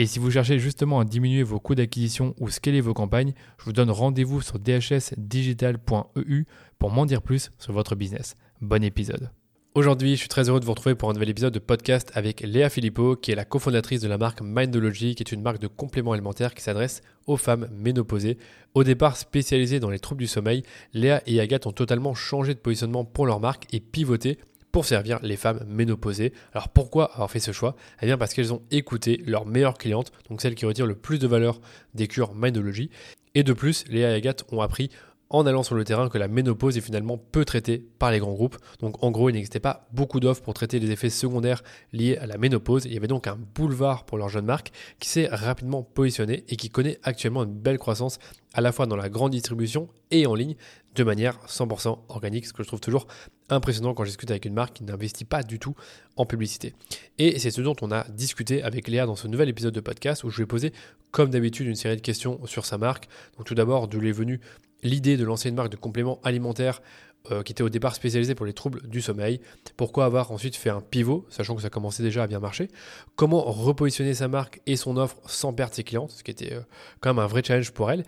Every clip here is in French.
Et si vous cherchez justement à diminuer vos coûts d'acquisition ou scaler vos campagnes, je vous donne rendez-vous sur dhsdigital.eu pour m'en dire plus sur votre business. Bon épisode. Aujourd'hui, je suis très heureux de vous retrouver pour un nouvel épisode de podcast avec Léa Philippot, qui est la cofondatrice de la marque Mindology, qui est une marque de compléments alimentaires qui s'adresse aux femmes ménopausées. Au départ spécialisée dans les troubles du sommeil, Léa et Agathe ont totalement changé de positionnement pour leur marque et pivoté pour servir les femmes ménopausées. Alors pourquoi avoir fait ce choix? Eh bien parce qu'elles ont écouté leurs meilleures clientes, donc celles qui retirent le plus de valeur des cures Mindology. Et de plus, Léa et Agathe ont appris en allant sur le terrain que la ménopause est finalement peu traitée par les grands groupes. Donc en gros, il n'existait pas beaucoup d'offres pour traiter les effets secondaires liés à la ménopause. Il y avait donc un boulevard pour leur jeune marque qui s'est rapidement positionné et qui connaît actuellement une belle croissance à la fois dans la grande distribution et en ligne de manière 100% organique, ce que je trouve toujours impressionnant quand je discute avec une marque qui n'investit pas du tout en publicité. Et c'est ce dont on a discuté avec Léa dans ce nouvel épisode de podcast où je lui ai posé, comme d'habitude, une série de questions sur sa marque. Donc tout d'abord, d'où est venue l'idée de lancer une marque de compléments alimentaires euh, qui était au départ spécialisée pour les troubles du sommeil. Pourquoi avoir ensuite fait un pivot, sachant que ça commençait déjà à bien marcher? Comment repositionner sa marque et son offre sans perdre ses clientes, ce qui était euh, quand même un vrai challenge pour elle.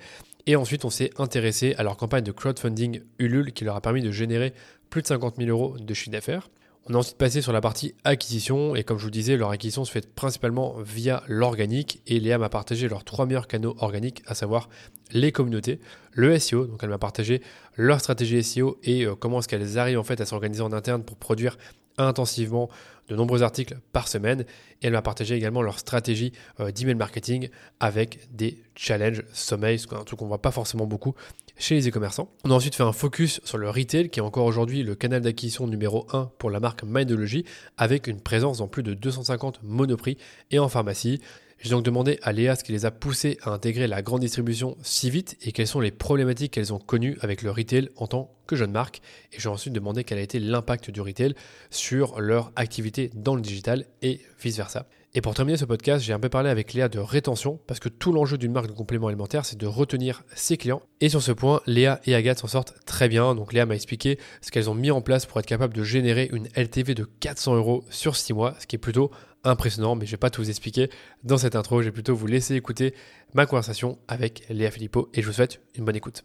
Et ensuite, on s'est intéressé à leur campagne de crowdfunding Ulule qui leur a permis de générer plus de 50 000 euros de chiffre d'affaires. On est ensuite passé sur la partie acquisition. Et comme je vous disais, leur acquisition se fait principalement via l'organique. Et Léa m'a partagé leurs trois meilleurs canaux organiques, à savoir les communautés, le SEO, donc elle m'a partagé leur stratégie SEO et euh, comment est-ce qu'elles arrivent en fait à s'organiser en interne pour produire intensivement de nombreux articles par semaine et elle m'a partagé également leur stratégie euh, d'email marketing avec des challenges sommeil, ce un truc qu'on voit pas forcément beaucoup chez les e-commerçants. On a ensuite fait un focus sur le retail qui est encore aujourd'hui le canal d'acquisition numéro 1 pour la marque Mindology avec une présence dans plus de 250 monoprix et en pharmacie. J'ai donc demandé à Léa ce qui les a poussés à intégrer la grande distribution si vite et quelles sont les problématiques qu'elles ont connues avec le retail en tant que jeune marque. Et j'ai ensuite demandé quel a été l'impact du retail sur leur activité dans le digital et vice-versa. Et pour terminer ce podcast, j'ai un peu parlé avec Léa de rétention, parce que tout l'enjeu d'une marque de complément alimentaire, c'est de retenir ses clients. Et sur ce point, Léa et Agathe s'en sortent très bien. Donc Léa m'a expliqué ce qu'elles ont mis en place pour être capable de générer une LTV de 400 euros sur 6 mois, ce qui est plutôt impressionnant, mais je ne vais pas tout vous expliquer dans cette intro. Je vais plutôt vous laisser écouter ma conversation avec Léa Philippot et je vous souhaite une bonne écoute.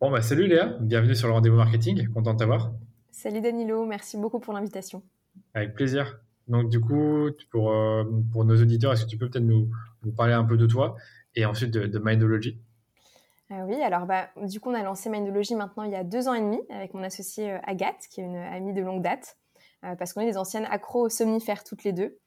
Bon, bah salut Léa, bienvenue sur le rendez-vous marketing, content de t'avoir. Salut Danilo, merci beaucoup pour l'invitation. Avec plaisir. Donc du coup, pour, euh, pour nos auditeurs, est-ce que tu peux peut-être nous, nous, parler un peu de toi et ensuite de, Mindology? Euh, Oui, alors bah, du coup, on a lancé Mindology maintenant il y a deux ans et demi avec mon associé euh, Agathe, qui est une amie de longue date, parce qu'on est des anciennes accros somnifères toutes les deux.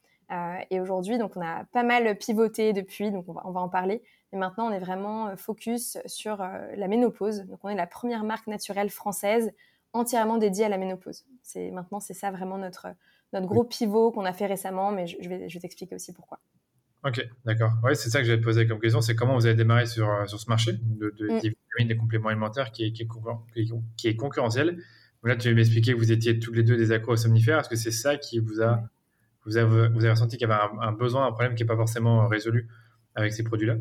Et aujourd'hui, donc on a pas mal pivoté depuis, donc on va, on va en parler. Mais maintenant, on est vraiment focus sur la ménopause. Donc on est la première marque naturelle française entièrement dédiée à la ménopause. C'est maintenant, c'est ça vraiment notre notre gros pivot qu'on a fait récemment, mais je, vais, je vais t'expliquer aussi pourquoi. Ok, d'accord. Ouais, c'est ça que j'allais te poser comme question, c'est comment vous avez démarré sur, euh, sur ce marché de, de mm. des vitamines, des compléments alimentaires qui est, qui est, qui est concurrentiel? là, tu m'expliquer que vous étiez tous les deux des accros somnifères. Est-ce que c'est ça qui vous a, vous avez, ressenti qu'il y avait un, besoin, un problème qui n'est pas forcément résolu avec ces produits-là?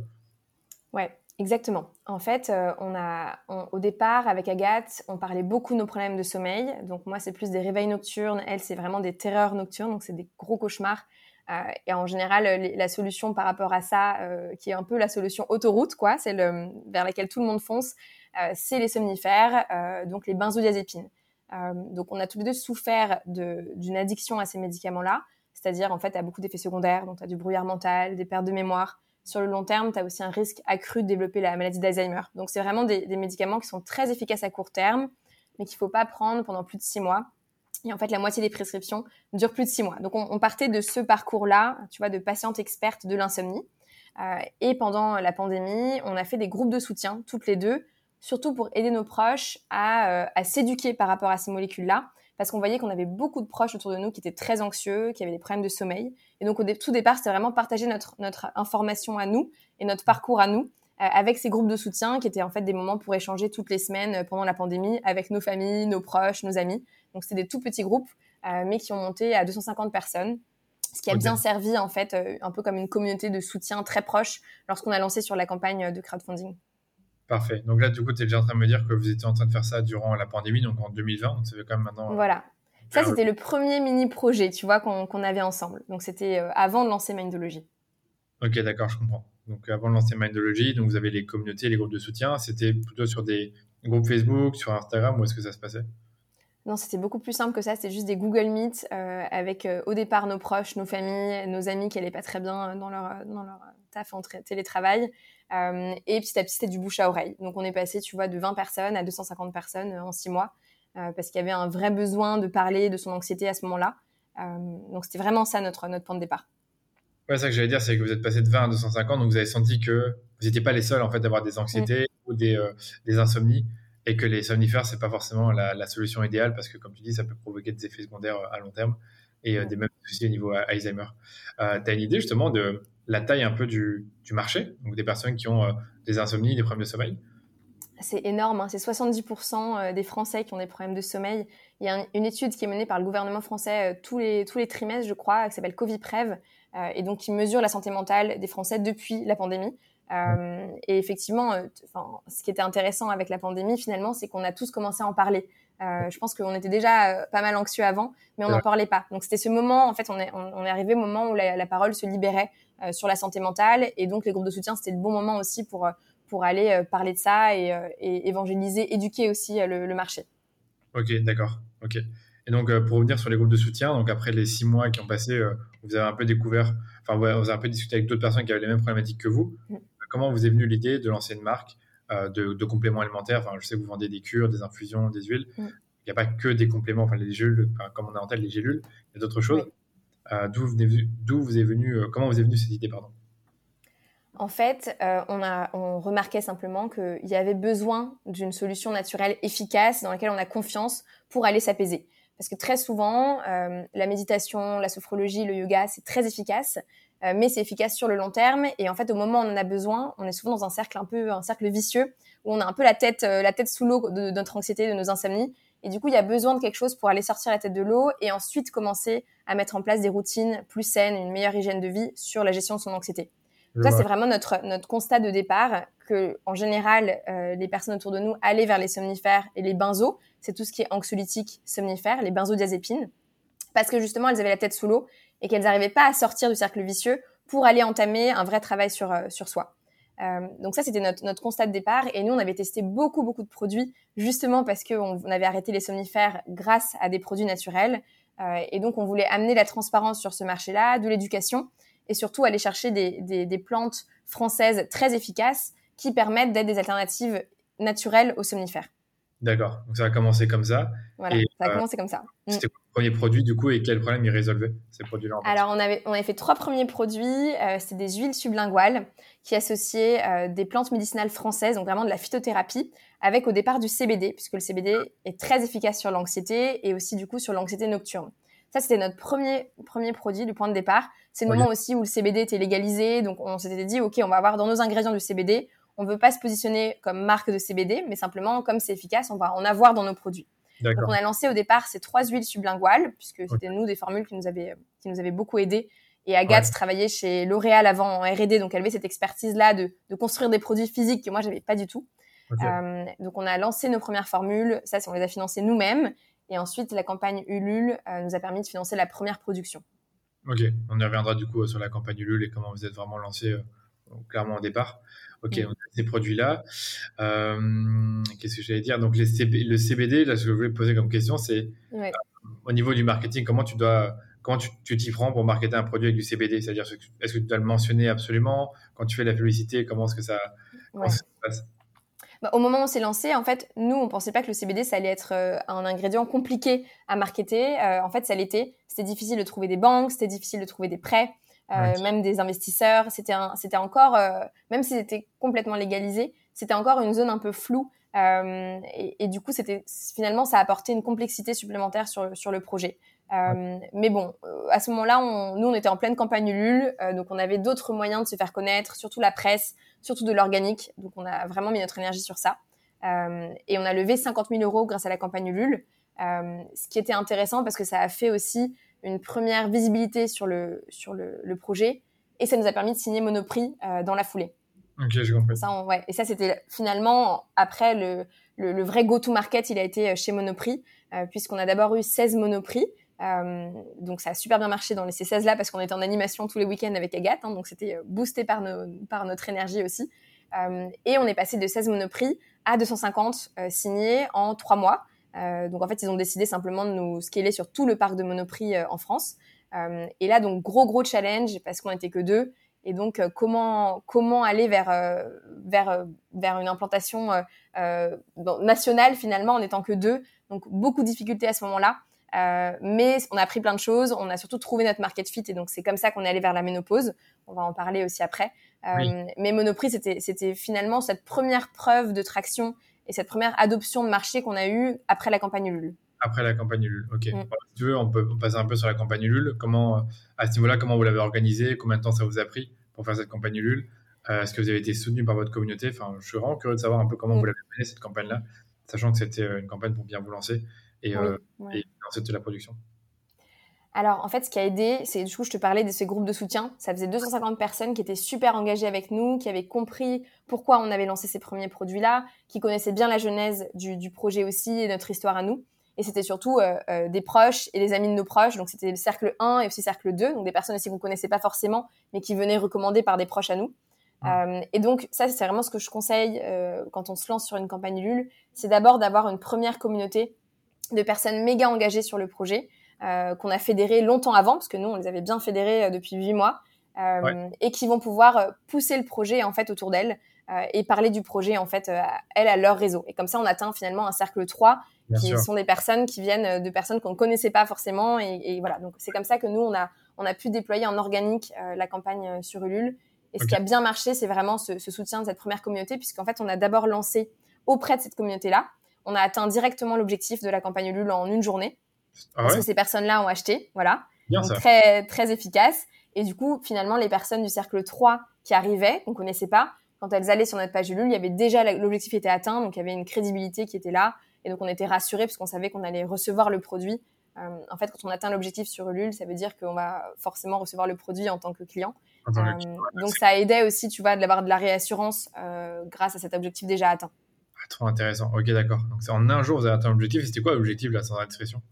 Ouais, Exactement. En fait, euh, on a, au départ, avec Agathe, on parlait beaucoup de nos problèmes de sommeil. Donc moi, c'est plus des réveils nocturnes. Elle, c'est vraiment des terreurs nocturnes. Donc c'est des gros cauchemars. Euh, et en général, la solution par rapport à ça, euh, qui est un peu la solution autoroute, quoi, c'est vers laquelle tout le monde fonce, c'est les somnifères, donc les benzodiazépines. donc on a tous les deux souffert d'une addiction à ces médicaments-là, c'est-à-dire en fait, à beaucoup d'effets secondaires. Donc tu as du brouillard mental, des pertes de mémoire sur le long terme, tu as aussi un risque accru de développer la maladie d'Alzheimer. Donc, c'est vraiment des, médicaments qui sont très efficaces à court terme, mais qu'il ne faut pas prendre pendant plus de six mois. Et en fait, la moitié des prescriptions durent plus de six mois. Donc, on, partait de ce parcours-là, tu vois, de patiente experte de l'insomnie. Euh, et pendant la pandémie, on a fait des groupes de soutien, toutes les deux, surtout pour aider nos proches à, euh, à s'éduquer par rapport à ces molécules-là parce qu'on voyait qu'on avait beaucoup de proches autour de nous qui étaient très anxieux, qui avaient des problèmes de sommeil. Et donc, au tout départ, c'était vraiment partager notre, notre information à nous et notre parcours à nous euh, avec ces groupes de soutien qui étaient en fait des moments pour échanger toutes les semaines euh, pendant la pandémie avec nos familles, nos proches, nos amis. Donc, c'était des tout petits groupes, euh, mais qui ont monté à 250 personnes ce qui a bien servi en fait un peu comme une communauté de soutien très proche lorsqu'on a lancé sur la campagne de crowdfunding. Parfait. Donc là, du coup, tu es déjà en train de me dire que vous étiez en train de faire ça durant la pandémie, donc en 2020. Donc ça fait quand même maintenant. Euh, voilà. Ça, c'était le premier mini projet, tu vois, qu'on avait ensemble. Donc c'était euh, avant de lancer Mindology. Ok, d'accord, je comprends. Donc avant de lancer Mindology, donc vous avez les communautés, les groupes de soutien. C'était plutôt sur des groupes Facebook, sur Instagram, ou est-ce que ça se passait? Non, c'était beaucoup plus simple que ça. C'était juste des Google Meet euh, avec au départ nos proches, nos familles, nos amis qui n'allaient pas très bien dans leur, dans leur taf en télétravail. Euh, et petit à petit, c'était du bouche à oreille. Donc, on est passé, tu vois, de 20 personnes à 250 personnes euh, en six mois, euh, parce qu'il y avait un vrai besoin de parler de son anxiété à ce moment-là. donc, c'était vraiment ça notre, notre point de départ. Ouais, ça que j'allais dire, c'est que vous êtes passé de 20 à 250, donc vous avez senti que vous n'étiez pas les seuls en fait d'avoir des anxiétés ou des, des, insomnies, et que les somnifères c'est pas forcément la, solution idéale parce que comme tu dis, ça peut provoquer des effets secondaires à long terme et des mêmes soucis au niveau Alzheimer. tu as une idée justement de la taille un peu du, marché, donc des personnes qui ont euh, des insomnies, des problèmes de sommeil? C'est énorme, hein. c'est 70% euh, des Français qui ont des problèmes de sommeil. Il y a une étude qui est menée par le gouvernement français euh, tous, les, tous les trimestres, je crois, qui s'appelle Coviprev, et donc qui mesure la santé mentale des Français depuis la pandémie. Et effectivement, ce qui était intéressant avec la pandémie, finalement, c'est qu'on a tous commencé à en parler. je pense qu'on était déjà pas mal anxieux avant, mais on n'en parlait pas. Donc c'était ce moment, en fait, on est, on est arrivé au moment où la parole se libérait euh, sur la santé mentale. Et donc, les groupes de soutien, c'était le bon moment aussi pour, euh, pour aller euh, parler de ça et, évangéliser, éduquer aussi le, marché. Ok, d'accord. Ok. Et donc, pour revenir sur les groupes de soutien, donc après les six mois qui ont passé, vous avez un peu découvert, enfin, vous avez un peu discuté avec d'autres personnes qui avaient les mêmes problématiques que vous. Mm. Comment vous est venue l'idée de lancer une marque de, compléments alimentaires? Enfin, je sais que vous vendez des cures, des infusions, des huiles. Mm. Il n'y a pas que des compléments, enfin, les gélules, comme on a en tête les gélules, il y a d'autres choses. Euh, d'où vous est venu, euh, comment vous est venue cette idée, pardon? En fait, euh, on, a, on remarquait simplement qu'il y avait besoin d'une solution naturelle efficace dans laquelle on a confiance pour aller s'apaiser. Parce que très souvent, la méditation, la sophrologie, le yoga, c'est très efficace, mais c'est efficace sur le long terme. Et en fait, au moment où on en a besoin, on est souvent dans un cercle un peu, un cercle vicieux, où on a un peu la tête, la tête sous l'eau de, de, notre anxiété, de nos insomnies, et du coup, il y a besoin de quelque chose pour aller sortir la tête de l'eau et ensuite commencer à mettre en place des routines plus saines, une meilleure hygiène de vie sur la gestion de son anxiété. ça, c'est vraiment notre, notre constat de départ que, en général, euh, les personnes autour de nous allaient vers les somnifères et les benzos. C'est tout ce qui est anxiolytique somnifère, les benzodiazépines. Parce que justement, elles avaient la tête sous l'eau et qu'elles n'arrivaient pas à sortir du cercle vicieux pour aller entamer un vrai travail sur, euh, sur soi. Euh, donc ça, c'était notre, notre, constat de départ. Et nous, on avait testé beaucoup, beaucoup de produits, justement parce qu'on on avait arrêté les somnifères grâce à des produits naturels. Euh, et donc, on voulait amener la transparence sur ce marché-là, de l'éducation, et surtout aller chercher des, des, des, plantes françaises très efficaces qui permettent d'être des alternatives naturelles aux somnifères. D'accord. Donc ça a commencé comme ça. Voilà, ça a euh, commencé comme ça. Mm. C'était quoi le premier produit du coup et quel problème ils résolvaient ces produits-là Alors on avait, on avait fait trois premiers produits. Euh, C'était des huiles sublinguales qui associaient euh, des plantes médicinales françaises, donc vraiment de la phytothérapie, avec au départ du CBD, puisque le CBD est très efficace sur l'anxiété et aussi du coup sur l'anxiété nocturne. Ça, c'était notre premier, premier produit du point de départ. C'est le moment aussi où le CBD était légalisé. Donc, on s'était dit, OK, on va avoir dans nos ingrédients du CBD on veut pas se positionner comme marque de CBD, mais simplement comme c'est efficace, on va en avoir dans nos produits. Donc on a lancé au départ ces trois huiles sublinguales, puisque c'était nous des formules qui nous avaient qui nous avaient beaucoup aidé. Et Agathe travaillait chez L'Oréal avant en R&D, donc elle avait cette expertise-là de, construire des produits physiques que moi j'avais pas du tout. Euh, donc on a lancé nos premières formules, ça on les a financées nous-mêmes, et ensuite la campagne Ulule euh, nous a permis de financer la première production. Ok, on y reviendra du coup sur la campagne Ulule et comment vous êtes vraiment lancé euh, clairement au départ. Ok, mm. on a ces produits-là. Euh, qu'est-ce que j'allais dire? Donc, les le CBD, là, ce que je voulais poser comme question, c'est euh, au niveau du marketing, comment tu dois comment tu t'y prends pour marketer un produit avec du CBD C'est-à-dire, est-ce que tu dois le mentionner absolument? Quand tu fais la publicité, comment est-ce que ça, se passe? Bah, au moment où on s'est lancé, en fait, nous, on pensait pas que le CBD, ça allait être euh, un ingrédient compliqué à marketer. Euh, en fait, ça l'était. C'était difficile de trouver des banques, c'était difficile de trouver des prêts, euh, même des investisseurs. C'était c'était encore, même si c'était complètement légalisé, c'était encore une zone un peu floue. Et, et, du coup, c'était finalement, ça a apporté une complexité supplémentaire sur, sur le projet. Euh, mais bon, euh, à ce moment-là, on, nous, on était en pleine campagne Ulule, euh, donc on avait d'autres moyens de se faire connaître, surtout la presse, surtout de l'organique. Donc on a vraiment mis notre énergie sur ça. et on a levé 50 000 euros grâce à la campagne Ulule, ce qui était intéressant parce que ça a fait aussi une première visibilité sur le, sur le, le projet et ça nous a permis de signer Monoprix dans la foulée. Ok, j'ai compris. Ça, ouais. Et ça, c'était finalement, après, le, le, le vrai go-to-market, il a été chez Monoprix, puisqu'on a d'abord eu 16 Monoprix. Euh, donc ça a super bien marché dans les C16 là parce qu'on était en animation tous les week-ends avec Agathe, hein, donc c'était euh, boosté par, nos, par notre énergie aussi. Euh, et on est passé de 16 monoprix à 250 signés en trois mois. Donc en fait ils ont décidé simplement de nous scaler sur tout le parc de monoprix en France. et là donc gros gros challenge parce qu'on n'était que deux. Et donc comment comment aller vers vers vers une implantation nationale finalement en étant que deux? Donc beaucoup de difficultés à ce moment-là. Euh, mais on a appris plein de choses. On a surtout trouvé notre market fit et donc c'est comme ça qu'on est allé vers la ménopause. On va en parler aussi après. Euh, Mais Monoprix, c'était, c'était finalement cette première preuve de traction et cette première adoption de marché qu'on a eue après la campagne Ulule. Après la campagne Ulule, ok. Mm. si tu veux, on peut passer un peu sur la campagne Ulule. Comment, à ce niveau-là, comment vous l'avez organisée? Combien de temps ça vous a pris pour faire cette campagne Ulule? Euh, Est-ce que vous avez été soutenu par votre communauté? Enfin, je suis vraiment curieux de savoir un peu comment mm. vous l'avez menée cette campagne-là, sachant que c'était une campagne pour bien vous lancer et, oui, de la production alors, en fait, ce qui a aidé, c'est du coup, je te parlais de ces groupes de soutien. Ça faisait 250 personnes qui étaient super engagées avec nous, qui avaient compris pourquoi on avait lancé ces premiers produits-là, qui connaissaient bien la genèse du, projet aussi et notre histoire à nous. Et c'était surtout euh, euh, des proches et des amis de nos proches. Donc, c'était le cercle 1 et aussi cercle 2. Donc, des personnes aussi qu'on connaissait pas forcément, mais qui venaient recommander par des proches à nous. Euh, et donc, ça, c'est vraiment ce que je conseille quand on se lance sur une campagne LUL. C'est d'abord d'avoir une première communauté de personnes méga engagées sur le projet, euh, qu'on a fédéré longtemps avant, parce que nous, on les avait bien fédérées euh, depuis huit mois, euh, et qui vont pouvoir pousser le projet en fait autour d'elles et parler du projet en fait à elles à leur réseau. Et comme ça, on atteint finalement un cercle 3 qui sont des personnes qui viennent de personnes qu'on ne connaissait pas forcément. Et, voilà, donc c'est comme ça que nous, on a, on a pu déployer en organique la campagne sur Ulule. Et ce qui a bien marché, c'est vraiment ce, ce, soutien de cette première communauté, puisqu'en fait, on a d'abord lancé auprès de cette communauté-là on a atteint directement l'objectif de la campagne Ulule en une journée. Ah parce que ces personnes-là ont acheté, voilà. Donc, très, très efficace. Et du coup, finalement, les personnes du cercle 3 qui arrivaient, qu'on connaissait pas, quand elles allaient sur notre page Ulule, il y avait déjà l'objectif était atteint, donc il y avait une crédibilité qui était là. Et donc, on était rassurés parce qu'on savait qu'on allait recevoir le produit. Euh, en fait, quand on atteint l'objectif sur Ulule, ça veut dire qu'on va forcément recevoir le produit en tant que client. Euh, donc, ça aidait aussi, tu vois, d'avoir de la réassurance euh, grâce à cet objectif déjà atteint. Trop intéressant. Ok, d'accord. Donc, c'est en un jour, vous avez atteint l'objectif. Et c'était quoi l'objectif, là, sans indiscrétion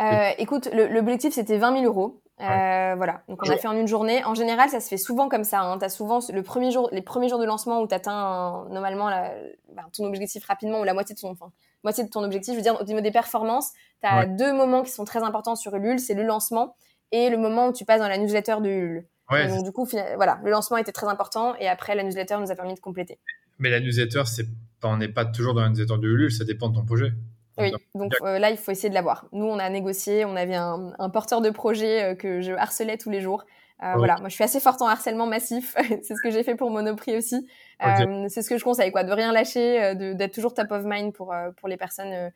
euh, Écoute, l'objectif, c'était 20 000 euros. Euh, voilà. Donc, on a fait en une journée. En général, ça se fait souvent comme ça. Hein. Tu as souvent le premier jour, les premiers jours de lancement où tu atteins normalement bah, ton objectif rapidement ou la moitié de ton, enfin, moitié de ton objectif. Je veux dire, au niveau des performances, tu as deux moments qui sont très importants sur Ulule. C'est le lancement et le moment où tu passes dans la newsletter de Ulule. donc, du coup, voilà, le lancement était très important et après, la newsletter nous a permis de compléter. Mais la newsletter, c'est on n'est pas toujours dans la newsletter de Ulule, ça dépend de ton projet. Oui, donc euh, là, il faut essayer de l'avoir. Nous, on a négocié, on avait un, porteur de projet euh, que je harcelais tous les jours. Euh, voilà, moi, je suis assez forte en harcèlement massif. c'est ce que j'ai fait pour Monoprix aussi. c'est ce que je conseille, quoi, de rien lâcher, d'être toujours top of mind pour pour les personnes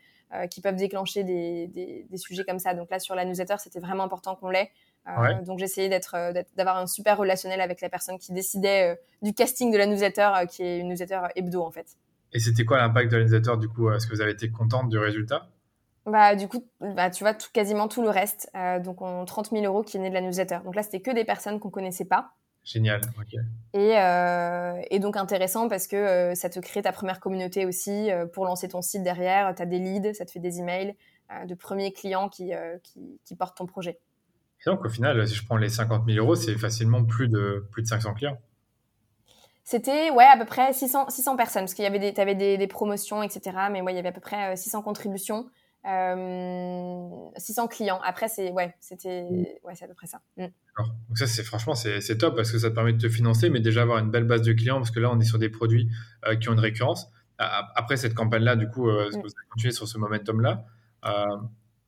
qui peuvent déclencher des, des, sujets comme ça. Donc là, sur la newsletter, c'était vraiment important qu'on l'ait. Donc j'essayais d'être, d'avoir un super relationnel avec la personne qui décidait du casting de la newsletter, qui est une newsletter hebdo en fait. Et c'était quoi l'impact de l'organisateur du coup Est-ce que vous avez été contente du résultat? Bah, du coup, bah, tu vois, tout, quasiment tout le reste. Euh, donc, on, 30 000 euros qui est né de la newsletter. Donc là, c'était que des personnes qu'on connaissait pas. Génial. Et, euh, et donc intéressant parce que euh, ça te crée ta première communauté aussi pour lancer ton site derrière. Tu as des leads, ça te fait des emails de premiers clients qui, qui, qui, portent ton projet. Et donc au final, si je prends les 50 000 euros, c'est facilement plus de, plus de 500 clients. C'était ouais à peu près 600, 600 personnes parce qu'il y avait des, avais des, des, promotions etc. Mais ouais il y avait à peu près 600 euh, contributions 600 clients. Après, c'est ouais, c'était ouais, c'est à peu près ça. Mm. Donc ça, c'est franchement, c'est top parce que ça te permet de te financer, mais déjà avoir une belle base de clients parce que là, on est sur des produits qui ont une récurrence. Après cette campagne-là, du coup, est-ce que vous avez continué sur ce momentum-là?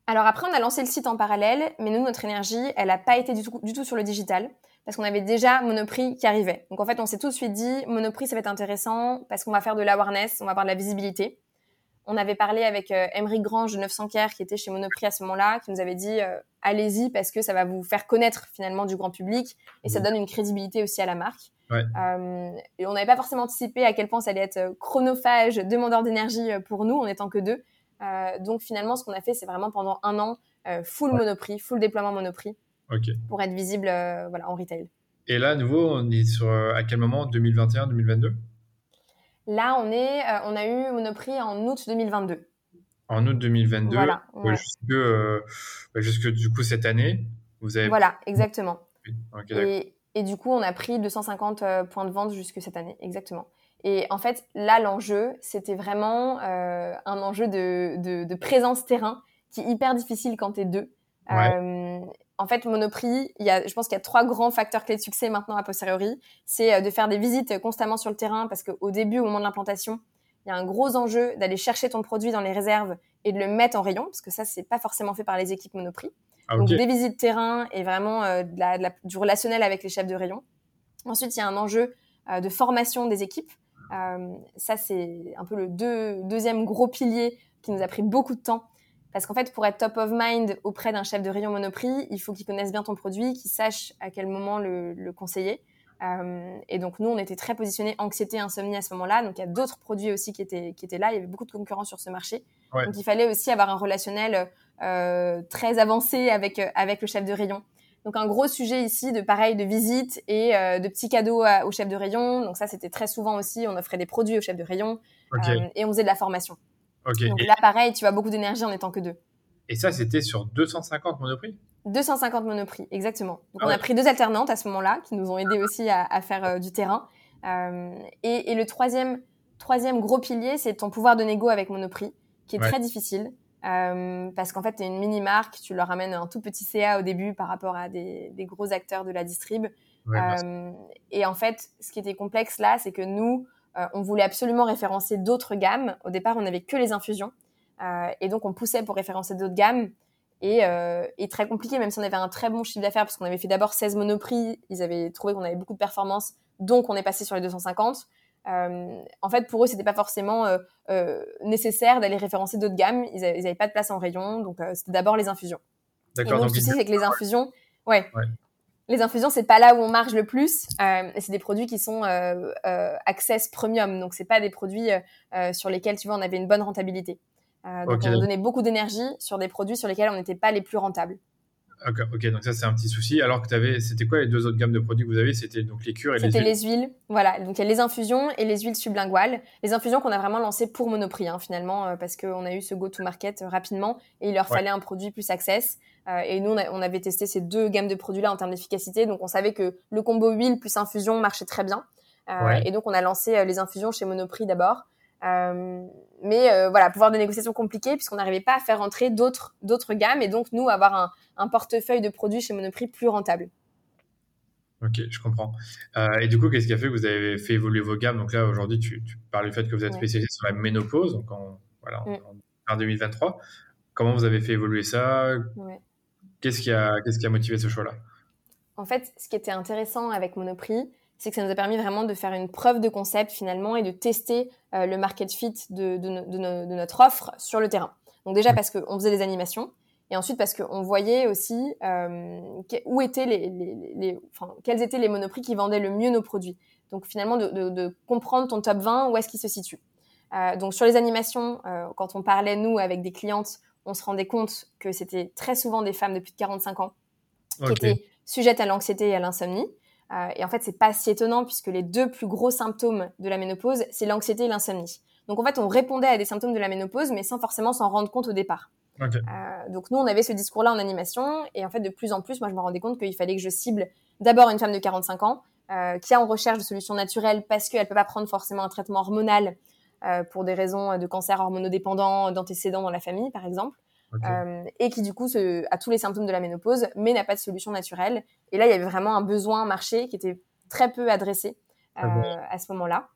Alors après, on a lancé le site en parallèle, mais nous, notre énergie, elle n'a pas été du tout, du tout sur le digital parce qu'on avait déjà Monoprix qui arrivait. Donc en fait, on s'est tout de suite dit, Monoprix, ça va être intéressant parce qu'on va faire de l'awareness, on va avoir de la visibilité. On avait parlé avec euh, Emery Grange de 900 Care qui était chez Monoprix à ce moment-là, qui nous avait dit euh, allez-y parce que ça va vous faire connaître finalement du grand public et ça donne une crédibilité aussi à la marque. Euh, et on n'avait pas forcément anticipé à quel point ça allait être chronophage, demandeur d'énergie pour nous en étant que deux. donc finalement, ce qu'on a fait, c'est vraiment pendant un an full Monoprix, full déploiement Monoprix pour être visible voilà, en retail. Et là, à nouveau, on est sur à quel moment? 2021, 2022 Là, on, est, euh, on a eu Monoprix en août 2022. En août 2022, voilà, jusque, euh, jusque, du coup cette année, vous avez. Voilà, exactement. et, et, du coup, on a pris 250 euh, points de vente jusque cette année, exactement. Et en fait, là, l'enjeu, c'était vraiment un enjeu de, de, de, présence terrain qui est hyper difficile quand tu es deux. Ouais en fait, Monoprix, il y a, je pense qu'il y a trois grands facteurs clés de succès maintenant a posteriori. C'est euh, de faire des visites constamment sur le terrain parce qu'au début, au moment de l'implantation, il y a un gros enjeu d'aller chercher ton produit dans les réserves et de le mettre en rayon parce que ça, c'est pas forcément fait par les équipes Monoprix. Ah, Donc, des visites terrain et vraiment euh, de la, du relationnel avec les chefs de rayon. Ensuite, il y a un enjeu euh, de formation des équipes. ça, c'est un peu le deuxième gros pilier qui nous a pris beaucoup de temps parce qu'en fait, pour être top of mind auprès d'un chef de rayon Monoprix, il faut qu'il connaisse bien ton produit, qu'il sache à quel moment le, conseiller. Euh, et donc nous, on était très positionnés anxiété, insomnie à ce moment-là. Donc il y a d'autres produits aussi qui étaient qui étaient là. Il y avait beaucoup de concurrence sur ce marché. Donc il fallait aussi avoir un relationnel euh, très avancé avec avec le chef de rayon. Donc un gros sujet ici de pareil de visite et euh, de petits cadeaux au chef de rayon. Donc ça c'était très souvent aussi. On offrait des produits au chef de rayon et on faisait de la formation. Donc là, pareil, tu as beaucoup d'énergie en étant que deux. Et ça, c'était sur 250 monoprix? 250 monoprix, exactement. Donc ah on a pris deux alternantes à ce moment-là qui nous ont aidé aussi à, faire euh, du terrain. Euh, et, le troisième, troisième gros pilier, c'est ton pouvoir de négo avec monoprix, qui est très difficile. Euh, parce qu'en fait, tu es une mini-marque, tu leur amènes un tout petit CA au début par rapport à des, gros acteurs de la distrib. et en fait, ce qui était complexe là, c'est que nous, euh, on voulait absolument référencer d'autres gammes. Au départ, on n'avait que les infusions. Euh, et donc, on poussait pour référencer d'autres gammes. Euh, et, très compliqué, même si on avait un très bon chiffre d'affaires, parce qu'on avait fait d'abord 16 monoprix, ils avaient trouvé qu'on avait beaucoup de performances, donc on est passé sur les 250. en fait, pour eux, c'était pas forcément nécessaire d'aller référencer d'autres gammes. Ils n'avaient pas de place en rayon, donc c'était d'abord les infusions. D'accord. Et donc, le souci, c'est que les infusions, ouais, les infusions, c'est pas là où on marge le plus. Euh, c'est des produits qui sont euh, euh, access premium. Donc, c'est pas des produits sur lesquels, tu vois, on avait une bonne rentabilité. donc, on donnait beaucoup d'énergie sur des produits sur lesquels on n'était pas les plus rentables. ok, donc ça c'est un petit souci. Alors que tu avais, c'était quoi les deux autres gammes de produits que vous avez C'était donc les cures et les huiles. C'était les huiles, voilà. Donc il y a les infusions et les huiles sublinguales. Les infusions qu'on a vraiment lancées pour Monoprix hein, finalement, parce qu'on a eu ce go-to-market rapidement et il leur fallait un produit plus access. Euh, et nous, on, avait testé ces deux gammes de produits-là en termes d'efficacité. Donc, on savait que le combo huile plus infusion marchait très bien. Euh, et donc, on a lancé euh, les infusions chez Monoprix d'abord. mais voilà, pouvoir de négociation compliqué puisqu'on n'arrivait pas à faire entrer d'autres d'autres gammes et donc nous avoir un, portefeuille de produits chez Monoprix plus rentable. Ok, je comprends. et du coup, qu'est-ce qui a fait que vous avez fait évoluer vos gammes? Donc là, aujourd'hui, tu, parles du fait que vous êtes spécialisé sur la ménopause, donc en, voilà, en, 2023. Mm. Comment vous avez fait évoluer ça? Qu'est-ce qui, a, qu'est-ce qui a motivé ce choix-là? En fait, ce qui était intéressant avec Monoprix, c'est que ça nous a permis vraiment de faire une preuve de concept finalement et de tester euh, le market fit de, de, notre offre sur le terrain. Donc déjà parce qu'on faisait des animations et ensuite parce qu'on voyait aussi euh, où étaient les, les, enfin, quels étaient les Monoprix qui vendaient le mieux nos produits. Donc finalement de, comprendre ton top 20, où est-ce qu'il se situe? Euh, donc sur les animations, quand on parlait nous avec des clientes, on se rendait compte que c'était très souvent des femmes de plus de 45 ans qui étaient sujettes à l'anxiété et à l'insomnie. Euh, et en fait, c'est pas si étonnant puisque les deux plus gros symptômes de la ménopause, c'est l'anxiété et l'insomnie. Donc en fait, on répondait à des symptômes de la ménopause, mais sans forcément s'en rendre compte au départ. Euh, donc nous, on avait ce discours-là en animation, et en fait, de plus en plus, moi, je me rendais compte qu'il fallait que je cible d'abord une femme de 45 ans euh, qui est en recherche de solutions naturelles parce qu'elle peut pas prendre forcément un traitement hormonal pour des raisons de cancer hormonodépendant, d'antécédents dans la famille, par exemple. et qui du coup a tous les symptômes de la ménopause, mais n'a pas de solution naturelle. Et là, il y avait vraiment un besoin marché qui était très peu adressé à ce moment-là.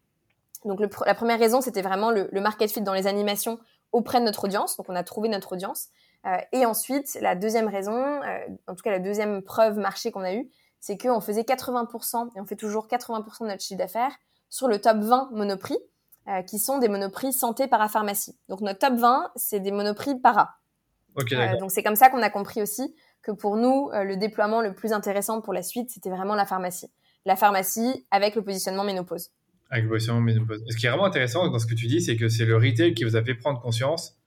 Donc la première raison, c'était vraiment le, market fit dans les animations auprès de notre audience. Donc on a trouvé notre audience. Euh, et ensuite, la deuxième raison, euh, en tout cas la deuxième preuve marché qu'on a eue, c'est qu'on faisait 80%, et on fait toujours 80% de notre chiffre d'affaires sur le top 20 monoprix, euh, qui sont des monoprix santé parapharmacie. Donc notre top 20, c'est des monoprix para. donc c'est comme ça qu'on a compris aussi que pour nous, le déploiement le plus intéressant pour la suite, c'était vraiment la pharmacie. La pharmacie avec le positionnement ménopause. Avec le positionnement ménopause. Ce qui est vraiment intéressant dans ce que tu dis, c'est que c'est le retail qui vous a fait prendre conscience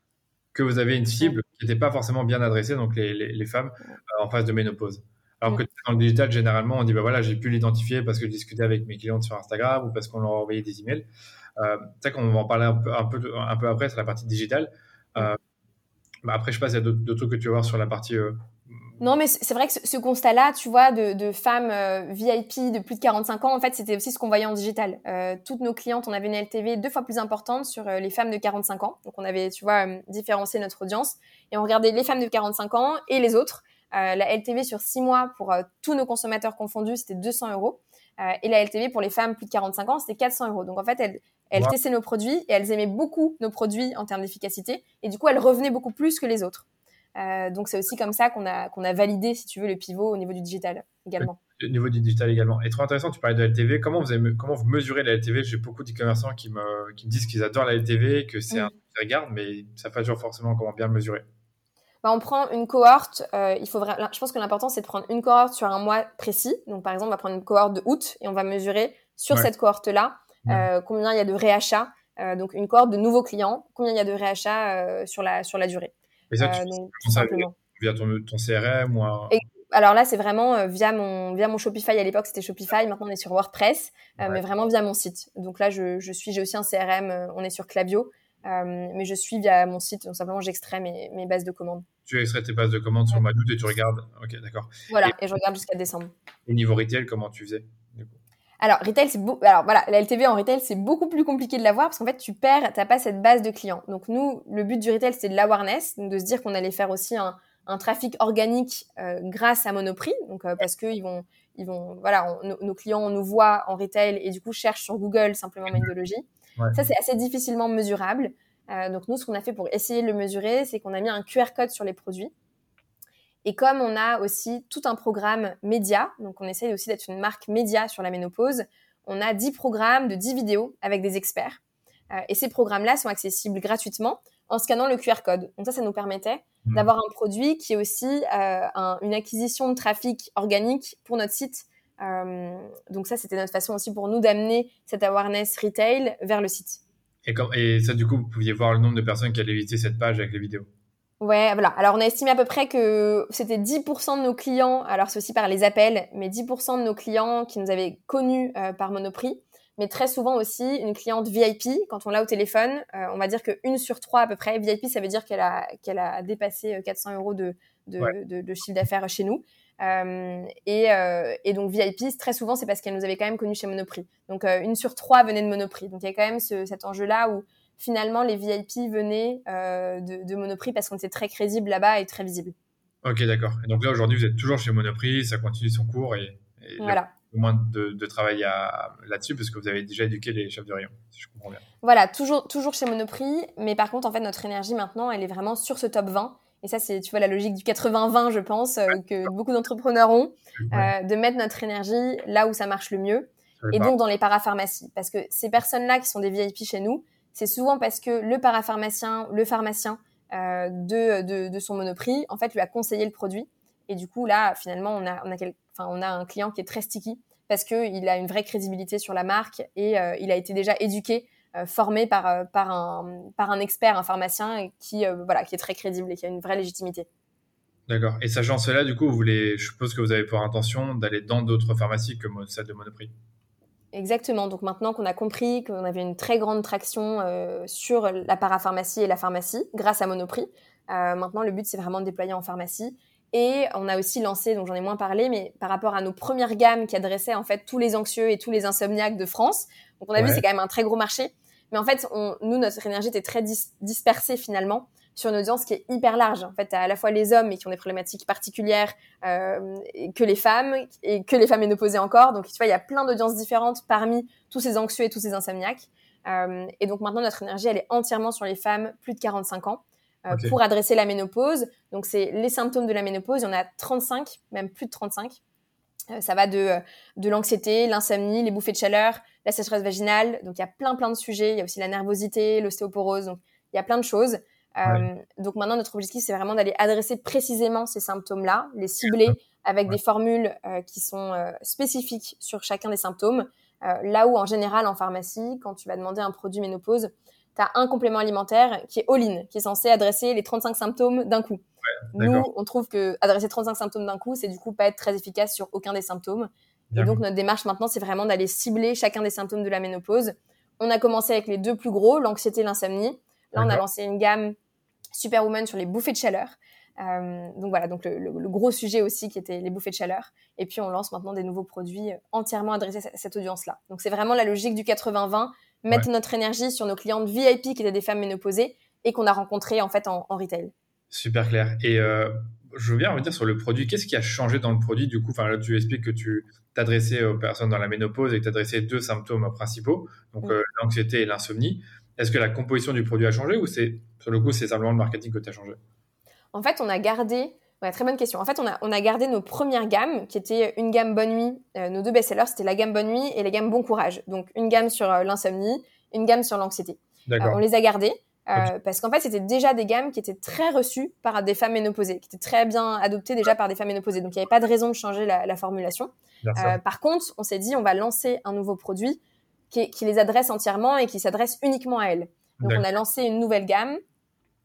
que vous avez une cible qui n'était pas forcément bien adressée, donc les, les, femmes euh, en phase de ménopause. Alors que dans le digital, généralement, on dit, bah voilà, j'ai pu l'identifier parce que je discutais avec mes clientes sur Instagram ou parce qu'on leur a envoyé des emails. Euh, c'est qu'on va en parler un peu, un peu, après sur la partie digitale. Euh, bah après, je sais pas s'il y a d'autres trucs que tu vas voir sur la partie euh, non, mais c'est vrai que ce, constat-là, tu vois, de, femmes euh, VIP de plus de 45 ans, en fait, c'était aussi ce qu'on voyait en digital. Euh, toutes nos clientes, on avait une LTV deux fois plus importante sur les femmes de 45 ans. Donc, on avait, tu vois, différencié notre audience et on regardait les femmes de 45 ans et les autres. la LTV sur six mois pour tous nos consommateurs confondus, c'était 200 euros. et la LTV pour les femmes plus de 45 ans, c'était 400 euros. Donc, en fait, elles, elles testaient nos produits et elles aimaient beaucoup nos produits en termes d'efficacité. Et du coup, elles revenaient beaucoup plus que les autres. Euh, donc c'est aussi comme ça qu'on a, qu'on a validé, si tu veux, le pivot au niveau du digital également. Au niveau du digital également. Et trop intéressant, tu parlais de la LTV. Comment vous, avez, comment vous mesurez la LTV J'ai beaucoup d'e-commerçants qui me, qui me disent qu'ils adorent la LTV, que c'est un truc qu'ils regardent, mais ça pas toujours forcément comment bien le mesurer. Bah, on prend une cohorte. Euh, il faut je pense que l'important, c'est de prendre une cohorte sur un mois précis. Donc, par exemple, on va prendre une cohorte de août et on va mesurer sur cette cohorte-là euh, combien il y a de réachats. donc, une cohorte de nouveaux clients, combien il y a de réachats sur, la, sur la durée. Et ça, tu euh, ça via ton, ton CRM ou alors là, c'est vraiment euh, via mon via mon Shopify. À l'époque, c'était Shopify. Maintenant, on est sur WordPress, euh, mais vraiment via mon site. Donc là, je, je suis, j'ai aussi un CRM. on est sur Klaviyo, mais je suis via mon site. Donc simplement, j'extrais mes, mes bases de commandes. Tu extrais tes bases de commandes sur Madout et tu regardes. Ok, d'accord. Voilà, et, je regarde jusqu'à décembre. Et niveau retail, comment tu faisais? Alors, retail, c'est alors voilà, la LTV en retail, c'est beaucoup plus compliqué de l'avoir parce qu'en fait, tu perds, t'as pas cette base de clients. Donc nous, le but du retail, c'est de l'awareness, donc de se dire qu'on allait faire aussi un, un trafic organique euh, grâce à Monoprix, donc euh, parce que ils vont, ils vont, voilà, nos clients nous voient en retail et du coup cherchent sur Google simplement Méthodologie. Ça, c'est assez difficilement mesurable. Euh, donc nous, ce qu'on a fait pour essayer de le mesurer, c'est qu'on a mis un QR code sur les produits. Et comme on a aussi tout un programme média, donc on essaye aussi d'être une marque média sur la ménopause, on a 10 programmes de 10 vidéos avec des experts. Euh, et ces programmes-là sont accessibles gratuitement en scannant le QR code. Donc ça, ça nous permettait mmh. d'avoir un produit qui est aussi euh, une acquisition de trafic organique pour notre site. Euh, donc ça, c'était notre façon aussi pour nous d'amener cette awareness retail vers le site. Et, et ça, du coup, vous pouviez voir le nombre de personnes qui allaient visiter cette page avec les vidéos Ouais, voilà. Alors, on a estimé à peu près que c'était 10% de nos clients, alors c'est aussi par les appels, mais 10% de nos clients qui nous avaient connus euh, par Monoprix, mais très souvent aussi une cliente VIP, quand on l'a au téléphone, euh, on va dire qu'une sur trois à peu près, VIP, ça veut dire qu'elle a, qu'elle a dépassé 400 euh, euros de, de, de, chiffre d'affaires chez nous. et, et, donc VIP, très souvent, c'est parce qu'elle nous avait quand même connus chez Monoprix. Donc, une sur trois venait de Monoprix. Donc, il y a quand même ce, cet enjeu-là où finalement, les VIP venaient euh, de, Monoprix parce qu'on était très crédible là-bas et très visible. Ok, d'accord. Et donc là, aujourd'hui, vous êtes toujours chez Monoprix, ça continue son cours et, voilà. au moins de, travail là-dessus parce que vous avez déjà éduqué les chefs de rayon, si je comprends bien. Voilà, toujours, toujours chez Monoprix, mais par contre, en fait, notre énergie maintenant, elle est vraiment sur ce top 20. Et ça, c'est, tu vois, la logique du 80-20, je pense, euh, que beaucoup d'entrepreneurs ont, euh, de mettre notre énergie là où ça marche le mieux, et donc dans les parapharmacies. Parce que ces personnes-là qui sont des VIP chez nous, c'est souvent parce que le parapharmacien, le pharmacien euh, de, de, son monoprix, en fait, lui a conseillé le produit. Et du coup, là, finalement, on a, on a, un client qui est très sticky parce qu'il a une vraie crédibilité sur la marque et euh, il a été déjà éduqué, euh, formé par, par, un, par un expert, un pharmacien qui, voilà, qui est très crédible et qui a une vraie légitimité. D'accord. Et sachant cela, du coup, vous voulez, je suppose que vous avez pour intention d'aller dans d'autres pharmacies que celle de Monoprix? Exactement. Donc maintenant qu'on a compris qu'on avait une très grande traction euh, sur la parapharmacie et la pharmacie grâce à Monoprix, euh, maintenant le but c'est vraiment de déployer en pharmacie. Et on a aussi lancé, donc j'en ai moins parlé, mais par rapport à nos premières gammes qui adressaient en fait tous les anxieux et tous les insomniaques de France. Donc on a vu c'est quand même un très gros marché. Mais en fait, on, nous notre énergie était très dispersée finalement sur une audience qui est hyper large. En fait, à la fois les hommes et qui ont des problématiques particulières euh, que les femmes et que les femmes ménopausées encore. Donc, tu vois, il y a plein d'audiences différentes parmi tous ces anxieux et tous ces insomniaques. Euh, et donc maintenant, notre énergie, elle est entièrement sur les femmes plus de 45 ans euh, pour adresser la ménopause. Donc, c'est les symptômes de la ménopause. Il y en a 35, même plus de 35. Euh, ça va de, de l'anxiété, l'insomnie, les bouffées de chaleur, la sécheresse vaginale. Donc, il y a plein, plein de sujets. Il y a aussi la nervosité, l'ostéoporose. Donc, il y a plein de choses. Euh, donc maintenant, notre objectif, c'est vraiment d'aller adresser précisément ces symptômes-là, les cibler avec des formules euh, qui sont euh, spécifiques sur chacun des symptômes. là où, en général, en pharmacie, quand tu vas demander un produit ménopause, tu as un complément alimentaire qui est all-in, qui est censé adresser les 35 symptômes d'un coup. Nous, on trouve que adresser 35 symptômes d'un coup, c'est du coup pas être très efficace sur aucun des symptômes. Et donc, notre démarche maintenant, c'est vraiment d'aller cibler chacun des symptômes de la ménopause. On a commencé avec les deux plus gros, l'anxiété et l'insomnie. Là, on a lancé une gamme Superwoman sur les bouffées de chaleur. Euh, donc voilà, donc le, gros sujet aussi qui était les bouffées de chaleur. Et puis on lance maintenant des nouveaux produits euh, entièrement adressés à cette audience-là. Donc c'est vraiment la logique du 80-20, mettre notre énergie sur nos clientes VIP qui étaient des femmes ménopausées et qu'on a rencontrées en fait en, retail. Super clair. Et euh, je veux bien revenir sur le produit. Qu'est-ce qui a changé dans le produit du coup? Enfin là, tu expliques que tu t'adressais aux personnes dans la ménopause et que tu adressais deux symptômes principaux, donc mm. l'anxiété et l'insomnie. Est-ce que la composition du produit a changé ou c'est sur le coup c'est simplement le marketing que tu as changé? En fait, on a gardé Ouais, très bonne question. En fait, on a, on a gardé nos premières gammes, qui étaient une gamme Bonne Nuit. Euh, nos deux best-sellers, c'était la gamme Bonne Nuit et la gamme Bon Courage. Donc, une gamme sur euh, l'insomnie, une gamme sur l'anxiété. Euh, on les a gardées parce qu'en fait, c'était déjà des gammes qui étaient très reçues par des femmes ménopausées, qui étaient très bien adoptées déjà par des femmes ménopausées. Donc, il n'y avait pas de raison de changer la, la formulation. par contre, on s'est dit, on va lancer un nouveau produit qui, qui les adresse entièrement et qui s'adresse uniquement à elles. Donc, on a lancé une nouvelle gamme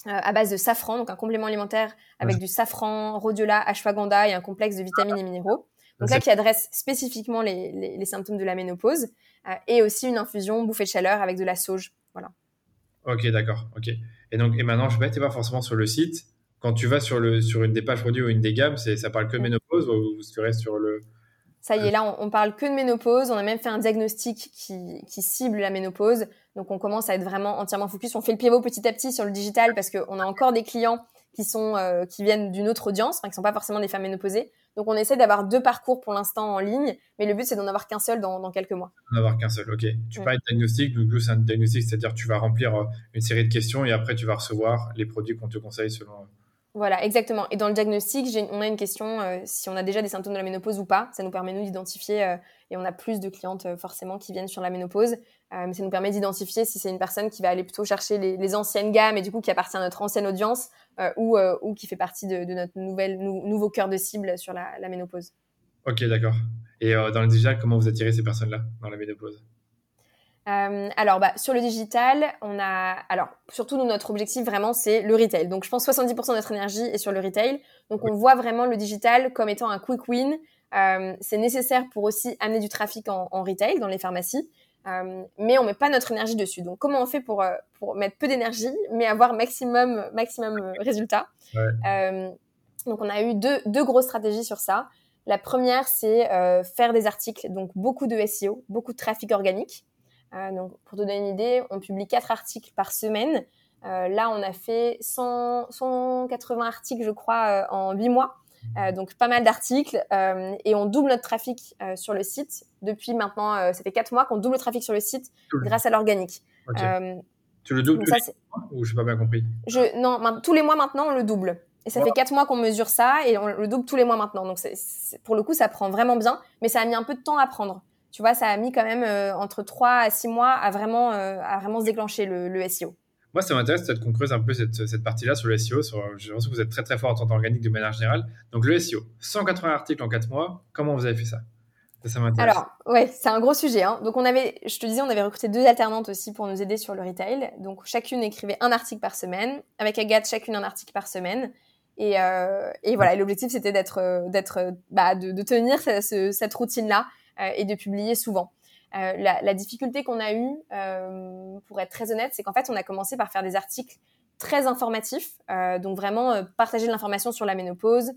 euh, à base de safran, donc un complément alimentaire avec du safran, rhodiola, ashwagandha et un complexe de vitamines et minéraux. Donc là, qui adresse spécifiquement les, les, symptômes de la ménopause euh, et aussi une infusion bouffée de chaleur avec de la sauge. Voilà. Ok, d'accord. Ok. Et donc, et maintenant, je ne sais pas forcément sur le site. Quand tu vas sur, le, sur une des pages produits ou une des gammes, ça parle que de ménopause ou tu restes sur le, ça y est, là, on, parle que de ménopause. On a même fait un diagnostic qui, qui, cible la ménopause. Donc, on commence à être vraiment entièrement focus. On fait le pivot petit à petit sur le digital parce qu'on a encore des clients qui sont euh, qui viennent d'une autre audience, enfin, qui sont pas forcément des femmes ménopausées. Donc, on essaie d'avoir deux parcours pour l'instant en ligne, mais le but c'est d'en avoir qu'un seul dans, dans, quelques mois. D'en avoir qu'un seul, ok. Tu parles de diagnostic, donc c'est un diagnostic, c'est-à-dire tu vas remplir euh, une série de questions et après tu vas recevoir les produits qu'on te conseille selon euh, voilà, exactement. Et dans le diagnostic, on a une question euh, si on a déjà des symptômes de la ménopause ou pas. Ça nous permet, nous, d'identifier, euh, et on a plus de clientes euh, forcément qui viennent sur la ménopause, mais ça nous permet d'identifier si c'est une personne qui va aller plutôt chercher les, anciennes gammes et du coup qui appartient à notre ancienne audience ou, qui fait partie de, notre nouvelle, nouveau cœur de cible sur la, la ménopause. Ok, d'accord. Et dans le digital, comment vous attirez ces personnes-là dans la ménopause? Euh, alors, bah, sur le digital, on a, alors, surtout notre objectif vraiment, c'est le retail. Donc, je pense 70% de notre énergie est sur le retail. Donc, on voit vraiment le digital comme étant un quick win. Euh, c'est nécessaire pour aussi amener du trafic en, retail dans les pharmacies, euh, mais on met pas notre énergie dessus. Donc, comment on fait pour pour mettre peu d'énergie, mais avoir maximum maximum résultat Donc, on a eu deux deux grosses stratégies sur ça. La première, c'est faire des articles, donc beaucoup de SEO, beaucoup de trafic organique. Euh, donc, pour te donner une idée, on publie quatre articles par semaine. Euh, là, on a fait 100, 180 articles, je crois, euh, en 8 mois. donc, pas mal d'articles. et on double notre trafic sur le site. Depuis maintenant, ça fait 4 mois qu'on double le trafic sur le site grâce à l'organique. tu le doubles tous les mois ou je n'ai pas bien compris? Je, Non, tous les mois maintenant, on le double. Et ça fait 4 mois qu'on mesure ça et on le double tous les mois maintenant. Donc, pour le coup, ça prend vraiment bien. Mais ça a mis un peu de temps à prendre tu vois, ça a mis quand même euh, entre 3 à 6 mois à vraiment, euh, à vraiment se déclencher le, SEO. Moi, ça m'intéresse peut-être qu'on creuse un peu cette, cette partie-là sur le SEO. Sur, je pense que vous êtes très très fort en tant qu'organique de manière générale. Donc le SEO, 180 articles en 4 mois, comment vous avez fait ça? Ça, m'intéresse. Alors, ouais, c'est un gros sujet. Hein. Donc, on avait, je te disais, on avait recruté deux alternantes aussi pour nous aider sur le retail. Donc, chacune écrivait un article par semaine. Avec Agathe, chacune un article par semaine. Et, euh, et voilà, l'objectif, c'était d'être, d'être, bah, de, de tenir cette, cette routine-là et de publier souvent. Euh, la, la, difficulté qu'on a eue, euh, pour être très honnête, c'est qu'en fait, on a commencé par faire des articles très informatifs, donc vraiment partager de l'information sur la ménopause,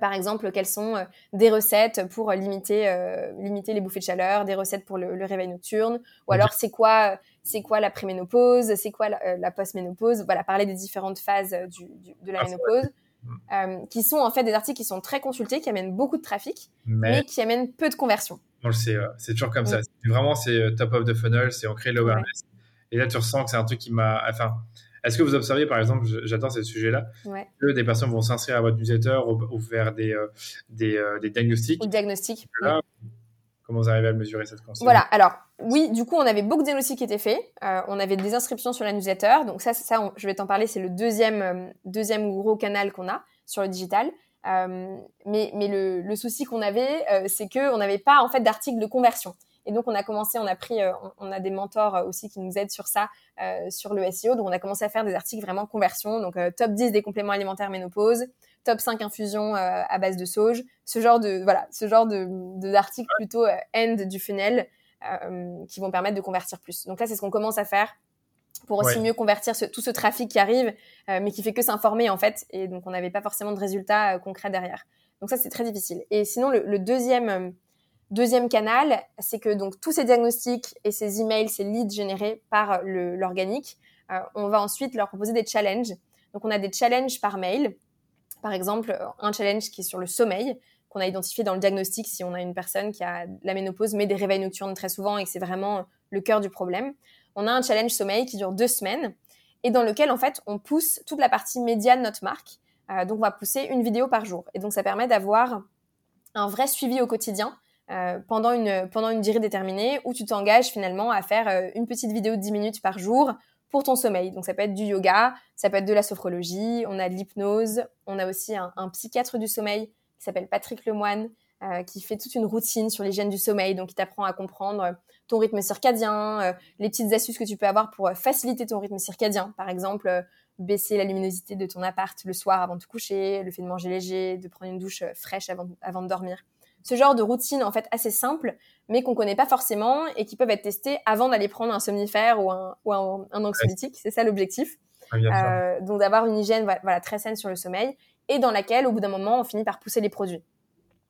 par exemple, quelles sont des recettes pour limiter, limiter les bouffées de chaleur, des recettes pour le, réveil nocturne, ou alors c'est quoi, c'est quoi la préménopause, c'est quoi la, la postménopause, voilà, parler des différentes phases du, de la ah, ménopause. Mm. qui sont en fait des articles qui sont très consultés, qui amènent beaucoup de trafic, mais, qui amènent peu de conversion. On le sait, c'est toujours comme ça. Mm. Vraiment, c'est top of the funnel, c'est on crée l'awareness. Et là, tu ressens que c'est un truc qui m'a. Enfin, est-ce que vous observez, par exemple, j'attends ce sujet-là, que des personnes vont s'inscrire à votre newsletter ou, faire des, euh, des, euh, des, diagnostics Ou diagnostics. Comment vous arrivez à mesurer cette consommation Voilà, alors oui, du coup, on avait beaucoup diagnostics qui étaient faits. Euh, on avait des inscriptions sur la newsletter. Donc ça, ça je vais t'en parler, c'est le deuxième, deuxième gros canal qu'on a sur le digital. mais mais le, le souci qu'on avait, c'est qu'on n'avait pas en fait d'articles de conversion. Et donc, on a commencé, on a pris, euh, on, a des mentors euh, aussi qui nous aident sur ça, euh, sur le SEO. Donc, on a commencé à faire des articles vraiment conversion. Donc, top 10 des compléments alimentaires ménopause, top 5 infusions à base de sauge. Ce genre de, voilà, ce genre de, d'articles plutôt end du funnel qui vont permettre de convertir plus. Donc là, c'est ce qu'on commence à faire pour aussi mieux convertir tout ce trafic qui arrive, mais qui fait que s'informer en fait. Et donc, on n'avait pas forcément de résultats concrets derrière. Donc ça, c'est très difficile. Et sinon, le, le deuxième Deuxième canal, c'est que donc tous ces diagnostics et ces emails, ces leads générés par l'organique, euh, on va ensuite leur proposer des challenges. Donc on a des challenges par mail. Par exemple, un challenge qui est sur le sommeil, qu'on a identifié dans le diagnostic si on a une personne qui a la ménopause mais des réveils nocturnes très souvent et que c'est vraiment le cœur du problème. On a un challenge sommeil qui dure deux semaines et dans lequel en fait on pousse toute la partie média de notre marque. Euh, donc on va pousser une vidéo par jour et donc ça permet d'avoir un vrai suivi au quotidien euh, pendant, une, pendant une durée déterminée où tu t'engages finalement à faire euh, une petite vidéo de 10 minutes par jour pour ton sommeil. Donc ça peut être du yoga, ça peut être de la sophrologie, on a de l'hypnose, on a aussi un, psychiatre du sommeil qui s'appelle Patrick Lemoine, euh, qui fait toute une routine sur l'hygiène du sommeil, donc il t'apprend à comprendre ton rythme circadien, euh, les petites astuces que tu peux avoir pour faciliter ton rythme circadien. Par exemple, baisser la luminosité de ton appart le soir avant de te coucher, le fait de manger léger, de prendre une douche fraîche avant, avant de dormir ce genre de routine en fait assez simple, mais qu'on connaît pas forcément et qui peuvent être testés avant d'aller prendre un somnifère ou un, ou un, anxiolytique. C'est ça l'objectif. Euh, donc d'avoir une hygiène voilà, très saine sur le sommeil et dans laquelle, au bout d'un moment, on finit par pousser les produits.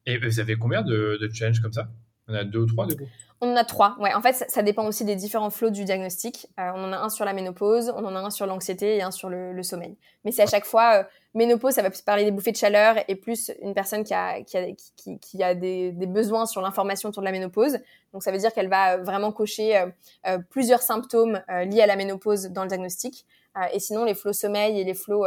Et vous avez combien de, de challenges comme ça? On a deux ou trois du coup? On en a trois. Ouais, en fait, ça, dépend aussi des différents flots du diagnostic. Euh, on en a un sur la ménopause, on en a un sur l'anxiété et un sur le, sommeil. Mais c'est à chaque fois euh, ménopause, ça va plus parler des bouffées de chaleur et plus une personne qui a qui a, qui, qui a des, des, besoins sur l'information autour de la ménopause. Donc ça veut dire qu'elle va vraiment cocher euh, plusieurs symptômes liés à la ménopause dans le diagnostic. et sinon, les flots sommeil et les flots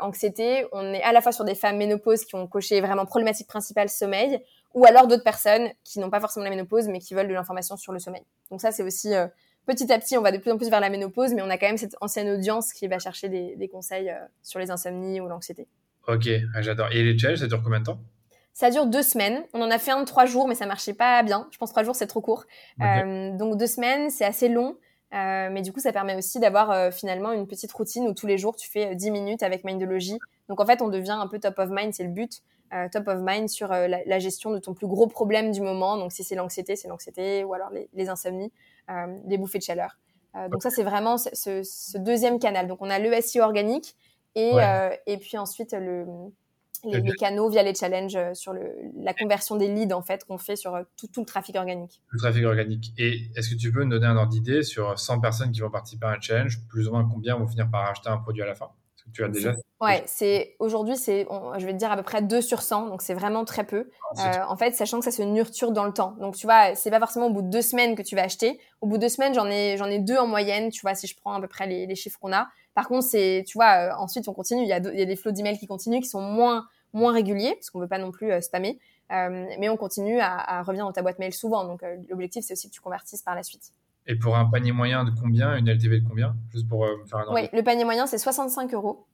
anxiété, on est à la fois sur des femmes ménopause qui ont coché vraiment problématique principale sommeil, ou alors d'autres personnes qui n'ont pas forcément la ménopause, mais qui veulent de l'information sur le sommeil. Donc ça, c'est aussi euh, petit à petit, on va de plus en plus vers la ménopause, mais on a quand même cette ancienne audience qui va chercher des, conseils euh, sur les insomnies ou l'anxiété. Ok, ah, j'adore. Et les challenges, ça dure combien de temps? Ça dure deux semaines. On en a fait un de trois jours, mais ça marchait pas bien. Je pense trois jours, c'est trop court. Euh, donc deux semaines, c'est assez long. mais du coup, ça permet aussi d'avoir finalement une petite routine où tous les jours, tu fais 10 minutes avec Mindology. Donc en fait, on devient un peu top of mind, c'est le but. Euh, top of mind sur euh, la, gestion de ton plus gros problème du moment. Donc, si c'est l'anxiété, c'est l'anxiété, ou alors les, insomnies, euh, les bouffées de chaleur. donc, ça, c'est vraiment ce, deuxième canal. Donc, on a le SEO organique et, et puis ensuite le, les, canaux via les challenges sur le, la conversion des leads en fait qu'on fait sur tout, tout, le trafic organique. Le trafic organique. Et est-ce que tu peux nous donner un ordre d'idée sur 100 personnes qui vont participer à un challenge, plus ou moins combien vont finir par acheter un produit à la fin? Tu as déjà Ouais, c'est aujourd'hui c'est je vais te dire à peu près 2 sur 100 donc c'est vraiment très peu. Ah, euh, en fait, sachant que ça se nurture dans le temps. Donc tu vois, c'est pas forcément au bout de deux semaines que tu vas acheter. Au bout de deux semaines, j'en ai j'en ai deux en moyenne, tu vois, si je prends à peu près les, les chiffres qu'on a. Par contre, c'est tu vois, euh, ensuite on continue, il y a il y a des flots d'emails qui continuent qui sont moins moins réguliers parce qu'on veut pas non plus euh, spammer. mais on continue à, à, revenir dans ta boîte mail souvent. Donc l'objectif c'est aussi que tu convertisses par la suite. Et pour un panier moyen de combien Une LTV de combien Juste pour faire un Oui, le panier moyen c'est 65 euros.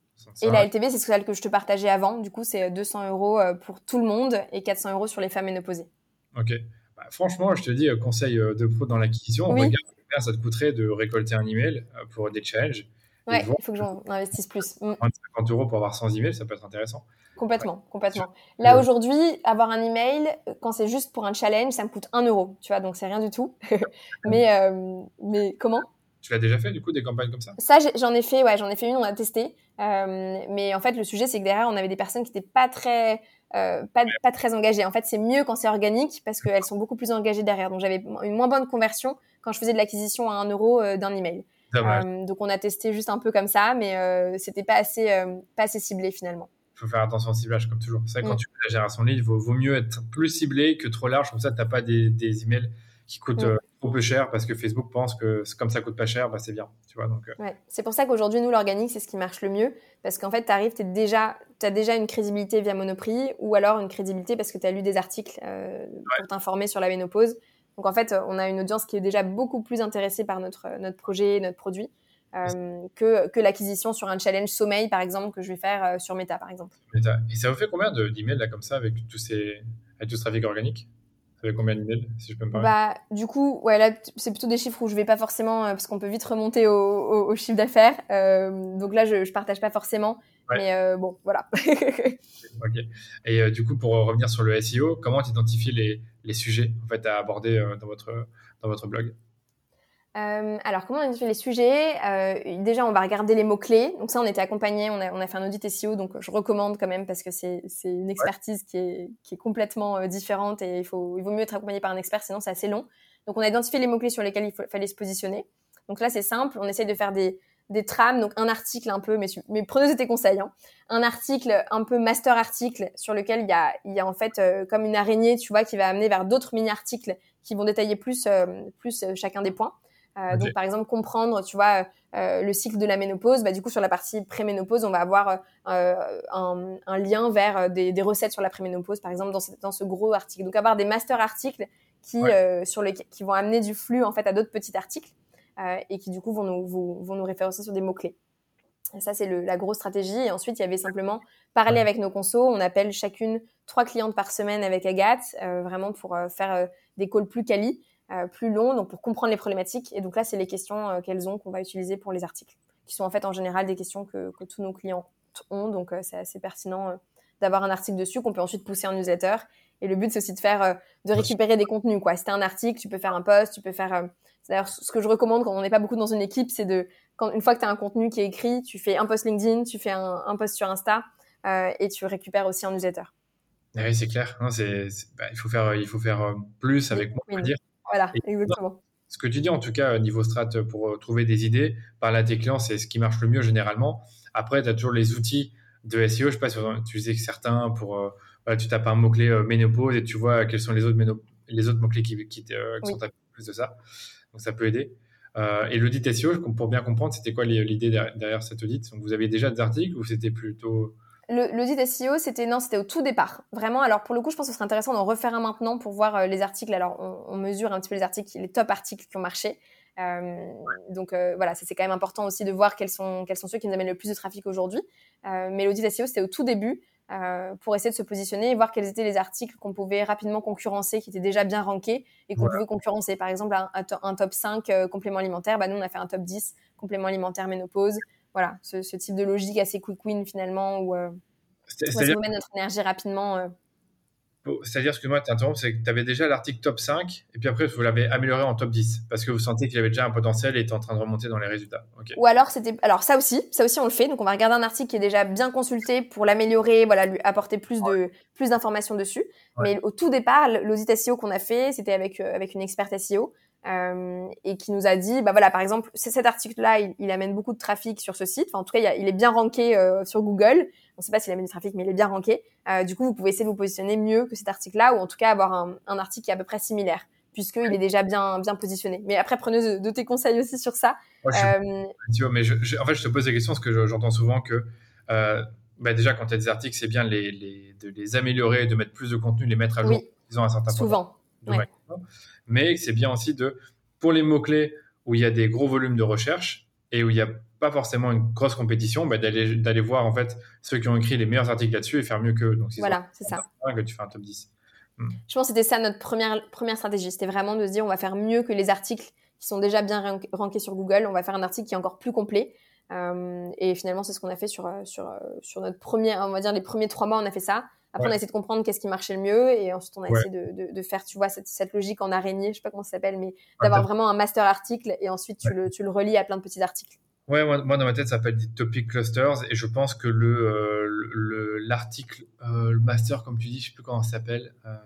Et la LTV, c'est celle que je te partageais avant. Du coup, c'est 200 euros euh, pour tout le monde et 400 euros sur les femmes ménopausées. Ok. Bah, franchement, je te dis, euh, conseil euh, de pro dans l'acquisition, regarde combien ça te coûterait de récolter un email pour des challenges. Ouais, il faut que j'en investisse plus. 50 mm. euros pour avoir 100 emails, ça peut être intéressant. Complètement, complètement. Là, aujourd'hui, avoir un email, quand c'est juste pour un challenge, ça me coûte 1 euro, tu vois, donc c'est rien du tout. mais, mais comment? Tu l'as déjà fait du coup des campagnes comme ça? Ça j'en ai fait, ouais, j'en ai fait une, on a testé. Euh, mais en fait le sujet c'est que derrière on avait des personnes qui n'étaient pas très euh, pas, pas très engagées. En fait c'est mieux quand c'est organique parce qu'elles sont beaucoup plus engagées derrière. Donc j'avais une moins bonne conversion quand je faisais de l'acquisition à 1 euro d'un email. donc on a testé juste un peu comme ça, mais c'était pas assez, pas assez ciblé finalement faut faire attention au ciblage, comme toujours. C'est vrai, quand mm. tu fais la génération de leads, il vaut, mieux être plus ciblé que trop large. Comme ça, tu n'as pas des, des, emails qui coûtent mm. euh, trop peu cher parce que Facebook pense que comme ça coûte pas cher, bah, c'est bien. Tu vois, donc, euh. ouais. C'est pour ça qu'aujourd'hui, nous, l'organique, c'est ce qui marche le mieux. Parce qu'en fait, tu arrives, tu déjà, as déjà une crédibilité via Monoprix ou alors une crédibilité parce que tu as lu des articles euh, pour t'informer sur la ménopause. Donc en fait, on a une audience qui est déjà beaucoup plus intéressée par notre, notre projet, notre produit. Euh, que, que l'acquisition sur un challenge sommeil, par exemple, que je vais faire euh, sur Meta, par exemple. Meta. Et ça vous fait combien d'emails là comme ça avec tous ces avec tout ce trafic organique? Ça fait combien d'emails, si je peux me parler bah, Du coup, ouais, là, c'est plutôt des chiffres où je vais pas forcément, euh, parce qu'on peut vite remonter au, au, chiffre d'affaires. donc là, je, je partage pas forcément. Mais bon, voilà. ok. Et du coup, pour revenir sur le SEO, comment tu identifies les, les sujets en fait, à aborder dans, votre, dans votre blog? Euh, alors, comment on identifie les sujets? Euh, Déjà, on va regarder les mots-clés. Donc ça, on était accompagné, on a, on a, fait un audit SEO, donc je recommande quand même parce que c'est une expertise qui, est, qui, est, complètement euh, différente et il, faut, il vaut mieux être accompagné par un expert, sinon c'est assez long. Donc on a identifié les mots-clés sur lesquels il fallait se positionner. Donc là, c'est simple, on essaye de faire des, des trames, donc un article un peu, mais, mais prenez tes conseils, hein. un article un peu master article sur lequel il y a, il y a en fait euh, comme une araignée, tu vois, qui va amener vers d'autres mini-articles qui vont détailler plus, plus chacun des points. Euh, donc, par exemple, comprendre, tu vois, euh, le cycle de la ménopause. Bah, du coup, sur la partie préménopause, on va avoir euh, un, un, lien vers des, des, recettes sur la préménopause, par exemple, dans ce, dans ce, gros article. Donc, avoir des master articles qui, sur les, qui vont amener du flux, en fait, à d'autres petits articles et qui, du coup, vont nous, vont, nous référencer sur des mots-clés. Ça, c'est la grosse stratégie. Et ensuite, il y avait simplement parler avec nos consos. On appelle chacune trois clientes par semaine avec Agathe, vraiment pour faire des calls plus quali. Euh, plus long, donc pour comprendre les problématiques. Et donc là, c'est les questions euh, qu'elles ont qu'on va utiliser pour les articles, qui sont en fait en général des questions que, que tous nos clients ont. Donc euh, c'est assez pertinent d'avoir un article dessus qu'on peut ensuite pousser en newsletter. Et le but, c'est aussi de faire, de récupérer des contenus. Quoi. Si un article, tu peux faire un post, tu peux faire. c'est d'ailleurs ce que je recommande quand on n'est pas beaucoup dans une équipe, c'est de, quand, une fois que tu as un contenu qui est écrit, tu fais un post LinkedIn, tu fais un, un post sur Insta et tu récupères aussi un newsletter. Ah oui, c'est clair. Bah, il faut faire, il faut faire plus avec moins, on dire. Voilà, exactement. Ce que tu dis, en tout cas, niveau strat, pour euh, trouver des idées, parler à tes clients, c'est ce qui marche le mieux généralement. Après, tu as toujours les outils de SEO. Je sais pas si tu disais que certains, pour, euh, tu tapes un mot-clé euh, ménopause et tu vois quels sont les autres, les autres mots-clés qui, qui, sont tapés plus de ça. Donc, ça peut aider. et l'audit SEO, pour bien comprendre, c'était quoi l'idée derrière cet audit? Donc, vous aviez déjà des articles ou c'était plutôt L'audit SEO, c'était non, c'était au tout départ. Vraiment. Alors pour le coup, je pense que ce serait intéressant d'en refaire un maintenant pour voir euh, les articles. Alors on, mesure un petit peu les articles, les top articles qui ont marché. Euh, donc euh, voilà, c'est quand même important aussi de voir quels sont quels sont ceux qui nous amènent le plus de trafic aujourd'hui. mais l'audit SEO, c'était au tout début pour essayer de se positionner et voir quels étaient les articles qu'on pouvait rapidement concurrencer, qui étaient déjà bien rankés et qu'on pouvait concurrencer. Par exemple, un, top 5 complément alimentaire, bah, nous on a fait un top 10 complément alimentaire ménopause voilà, ce, type de logique assez quick win finalement où, euh, on met notre énergie rapidement. Euh. C'est-à-dire, ce que moi, t'interromps, c'est que tu avais déjà l'article top 5 et puis après, vous l'avez amélioré en top 10 parce que vous sentiez qu'il avait déjà un potentiel et était en train de remonter dans les résultats. Ou alors, c'était. Alors, ça aussi, ça aussi, on le fait. Donc, on va regarder un article qui est déjà bien consulté pour l'améliorer, voilà, lui apporter plus de plus d'informations dessus. Mais au tout départ, l'audit SEO qu'on a fait, c'était avec, euh, avec une experte SEO. Euh, et qui nous a dit, bah voilà, par exemple, cet article-là, il, amène beaucoup de trafic sur ce site. Enfin, en tout cas, il, est bien ranké euh, sur Google. On ne sait pas s'il amène du trafic, mais il est bien ranké. Euh, du coup, vous pouvez essayer de vous positionner mieux que cet article-là, ou en tout cas avoir un, un, article qui est à peu près similaire, puisqu'il est déjà bien bien positionné. Mais après, prenez de, tes conseils aussi sur ça. Euh, tu vois, mais je, en fait, je te pose la question parce que j'entends souvent que bah déjà, quand tu as des articles, c'est bien les, les, de les améliorer, de mettre plus de contenu, les mettre à jour. Ils ont un certain Souvent. Ouais mais c'est bien aussi de, pour les mots-clés où il y a des gros volumes de recherche et où il n'y a pas forcément une grosse compétition, bah, d'aller voir en fait ceux qui ont écrit les meilleurs articles là-dessus et faire mieux qu'eux. Donc, voilà, c'est ça. Que tu fais un top 10. Hmm. Je pense que c'était ça notre première, première stratégie. C'était vraiment de se dire on va faire mieux que les articles qui sont déjà bien rankés sur Google. On va faire un article qui est encore plus complet. Euh, et finalement, c'est ce qu'on a fait sur, sur, sur notre premier, on va dire les premiers trois mois, on a fait ça. Après, on a essayé de comprendre qu'est-ce qui marchait le mieux et ensuite on a essayé de, de, faire, tu vois, cette, cette, logique en araignée, je sais pas comment ça s'appelle, mais d'avoir vraiment un master article et ensuite tu, le, tu le relis à plein de petits articles. Ouais, moi, dans ma tête, ça s'appelle des topic clusters et je pense que le l'article, le, euh, le, master, comme tu dis, je sais plus comment ça s'appelle. Euh,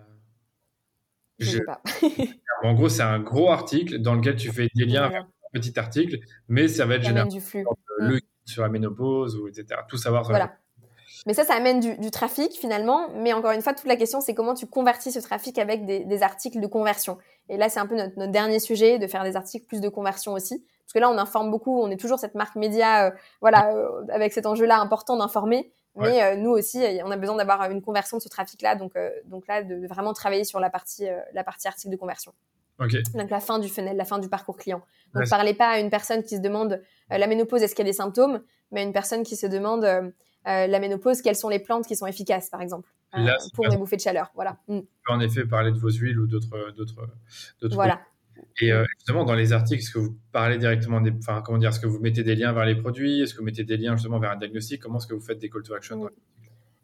Je sais pas. en gros, c'est un gros article dans lequel tu fais des liens un petit article, mais ça va être généralement du flux. le mm. sur la ménopause ou etc. Tout savoir. voilà. Mais ça, ça amène du, trafic finalement. Mais encore une fois, toute la question, c'est comment tu convertis ce trafic avec des, articles de conversion. Et là, c'est un peu notre, dernier sujet, de faire des articles plus de conversion aussi. Parce que là, on informe beaucoup, on est toujours cette marque média, euh, voilà, euh, avec cet enjeu-là important d'informer. Mais euh, nous aussi, on a besoin d'avoir une conversion de ce trafic-là. Donc, donc là, de, vraiment travailler sur la partie, la partie article de conversion. Donc la fin du funnel, la fin du parcours client. Donc ne parlez pas à une personne qui se demande la ménopause, est-ce qu'il y a des symptômes, mais à une personne qui se demande euh, la ménopause, quelles sont les plantes qui sont efficaces, par exemple, euh, pour des bouffées de chaleur. Voilà. Mm. En effet, parler de vos huiles ou d'autres, d'autres, Voilà. Et euh, justement, dans les articles, est-ce que vous parlez directement des, enfin, comment dire, est-ce que vous mettez des liens vers les produits, est-ce que vous mettez des liens justement vers un diagnostic, comment est-ce que vous faites des call to action mm.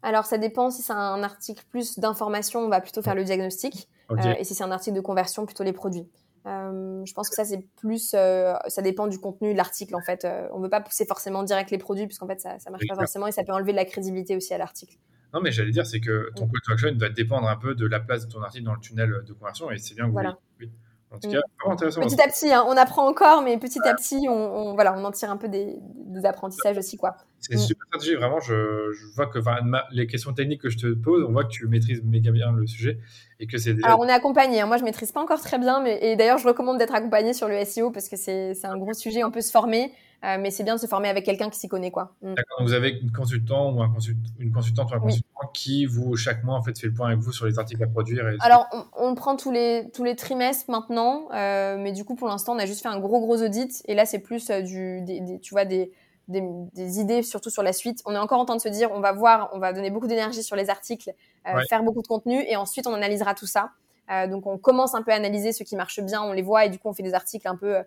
Alors, ça dépend. Si c'est un article plus d'information, on va plutôt faire le diagnostic. et si c'est un article de conversion, plutôt les produits. Euh, je pense que ça, c'est plus. Euh, ça dépend du contenu de l'article, en fait. Euh, on ne veut pas pousser forcément direct les produits, puisqu'en fait, ça ne marche pas forcément et ça peut enlever de la crédibilité aussi à l'article. Non, mais j'allais dire, c'est que ton call to action doit dépendre un peu de la place de ton article dans le tunnel de conversion et c'est bien que voilà. vous en tout mm. cas, intéressant. Petit à petit, hein, on apprend encore, mais petit à petit, on, voilà, on en tire un peu des, apprentissages aussi. quoi. C'est mm. super stratégique, vraiment. Je, vois que les questions techniques que je te pose, on voit que tu maîtrises méga bien le sujet et que c'est Alors, on est accompagné. Hein. Moi, je maîtrise pas encore très bien, mais et d'ailleurs, je recommande d'être accompagné sur le SEO parce que c'est un gros sujet. On peut se former. Euh, mais c'est bien de se former avec quelqu'un qui s'y connaît. Quoi. Mm. D'accord, vous avez une, consultant ou un une consultante ou un consultant qui, vous, chaque mois, en fait, fait le point avec vous sur les articles à produire Alors, on, le prend tous les, tous les trimestres maintenant, euh, mais du coup, pour l'instant, on a juste fait un gros, gros audit. Et là, c'est plus euh, du, des, tu vois, des, des, idées, surtout sur la suite. On est encore en train de se dire, on va voir, on va donner beaucoup d'énergie sur les articles, faire beaucoup de contenu, et ensuite, on analysera tout ça. donc, on commence un peu à analyser ce qui marche bien, on les voit, et du coup, on fait des articles un peu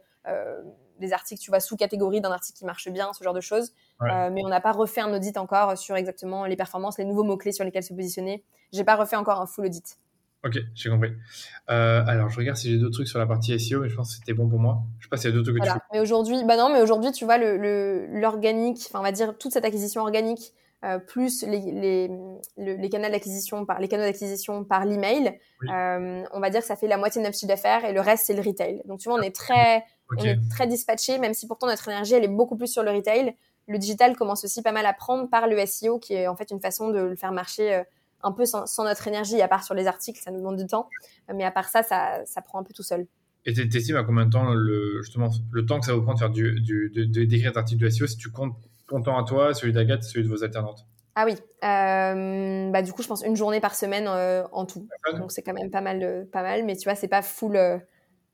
des articles, tu vois, sous catégorie d'un article qui marche bien, ce genre de choses. Euh, mais on n'a pas refait un audit encore sur exactement les performances, les nouveaux mots-clés sur lesquels se positionner. J'ai pas refait encore un full audit. Ok, j'ai compris. Euh, alors, je regarde si j'ai d'autres trucs sur la partie SEO, mais je pense que c'était bon pour moi. Je sais pas s'il y a d'autres trucs que voilà. Mais aujourd'hui, bah non, mais aujourd'hui, tu vois, l'organique, le, enfin, on va dire toute cette acquisition organique, euh, plus les, les, les, canaux d'acquisition par les canaux d'acquisition par l'email, on va dire que ça fait la moitié de notre chiffre d'affaires et le reste c'est le retail. Donc tu vois, on est très on est très dispatché, même si pourtant notre énergie, elle est beaucoup plus sur le retail. Le digital commence aussi pas mal à prendre par le SEO, qui est en fait une façon de le faire marcher euh, un peu sans, notre énergie, à part sur les articles, ça nous demande du temps. Mais à part ça, ça, ça prend un peu tout seul. Et tu estimes à combien de temps, le, justement, le temps que ça vous prendre de faire du, du, d'écrire un article de SEO si tu comptes ton temps à toi, celui d'Agathe, celui de vos alternantes? Ah oui, euh, bah du coup je pense une journée par semaine euh, en tout, donc c'est quand même pas mal, pas mal, mais tu vois c'est pas full,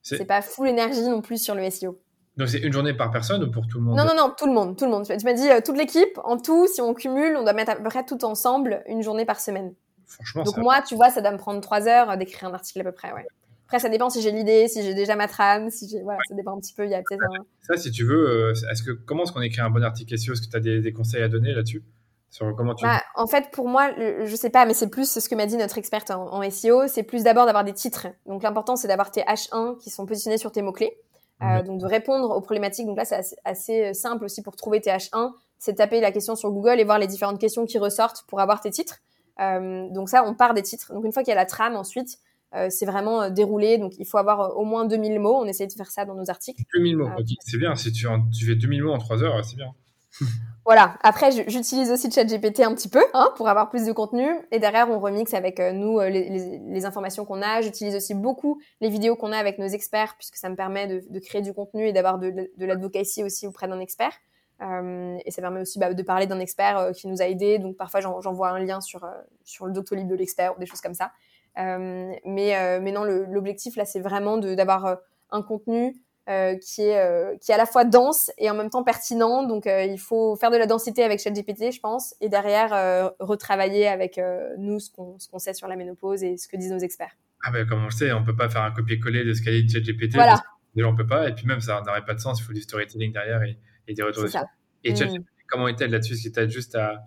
c'est pas full énergie non plus sur le SEO. Donc c'est une journée par personne ou pour tout le monde? Non, non, non, tout le monde, tout le monde. Tu m'as dit euh, toute l'équipe, en tout, si on cumule, on doit mettre à peu près tout ensemble une journée par semaine. Franchement, Donc moi, tu vois, ça doit me prendre trois heures d'écrire un article à peu près, ouais. Après, ça dépend si j'ai l'idée, si j'ai déjà ma trame, si j'ai, voilà, ça dépend un petit peu. Il y a peut-être Ça, si tu veux, euh, est-ce que comment est-ce qu'on écrit un bon article SEO Est-ce que tu as des, conseils à donner là-dessus? Sur comment tu... Bah, en fait, pour moi, je sais pas, mais c'est plus ce que m'a dit notre experte en, SEO, c'est plus d'abord d'avoir des titres. Donc l'important, c'est d'avoir tes H1 qui sont positionnés sur tes mots-clés. Euh, donc de répondre aux problématiques. Donc là, c'est assez, euh, simple aussi pour trouver tes H1, c'est taper la question sur Google et voir les différentes questions qui ressortent pour avoir tes titres. Euh, donc ça, on part des titres. Donc une fois qu'il y a la trame, ensuite, c'est vraiment déroulé. Donc il faut avoir au moins 2000 mots. On essaie de faire ça dans nos articles. 2000 mots, ok. C'est bien. Si tu, tu fais 2000 mots en 3 heures, c'est bien. Voilà. Après, j'utilise aussi ChatGPT un petit peu hein, pour avoir plus de contenu. Et derrière, on remixe avec euh, nous euh, les, informations qu'on a. J'utilise aussi beaucoup les vidéos qu'on a avec nos experts puisque ça me permet de, créer du contenu et d'avoir de, de, l'advocacy aussi auprès d'un expert. Euh, et ça permet aussi bah, de parler d'un expert qui nous a aidés. Donc parfois, j'envoie un lien sur, sur le Doctolib de l'expert ou des choses comme ça. mais, mais non, l'objectif là, c'est vraiment d'avoir un contenu euh, qui est euh, qui est à la fois dense et en même temps pertinent. Donc euh, il faut faire de la densité avec ChatGPT, je pense, et derrière retravailler avec nous ce qu'on ce qu'on sait sur la ménopause et ce que disent nos experts. Ah ben comme on le sait, on peut pas faire un copier-coller de ce qu'a dit ChatGPT. Voilà. Déjà on peut pas, et puis même ça n'aurait pas de sens. Il faut du storytelling derrière et, et des retours. Et ChatGPT, mm. comment est-elle là-dessus? Est-ce que tu as juste à,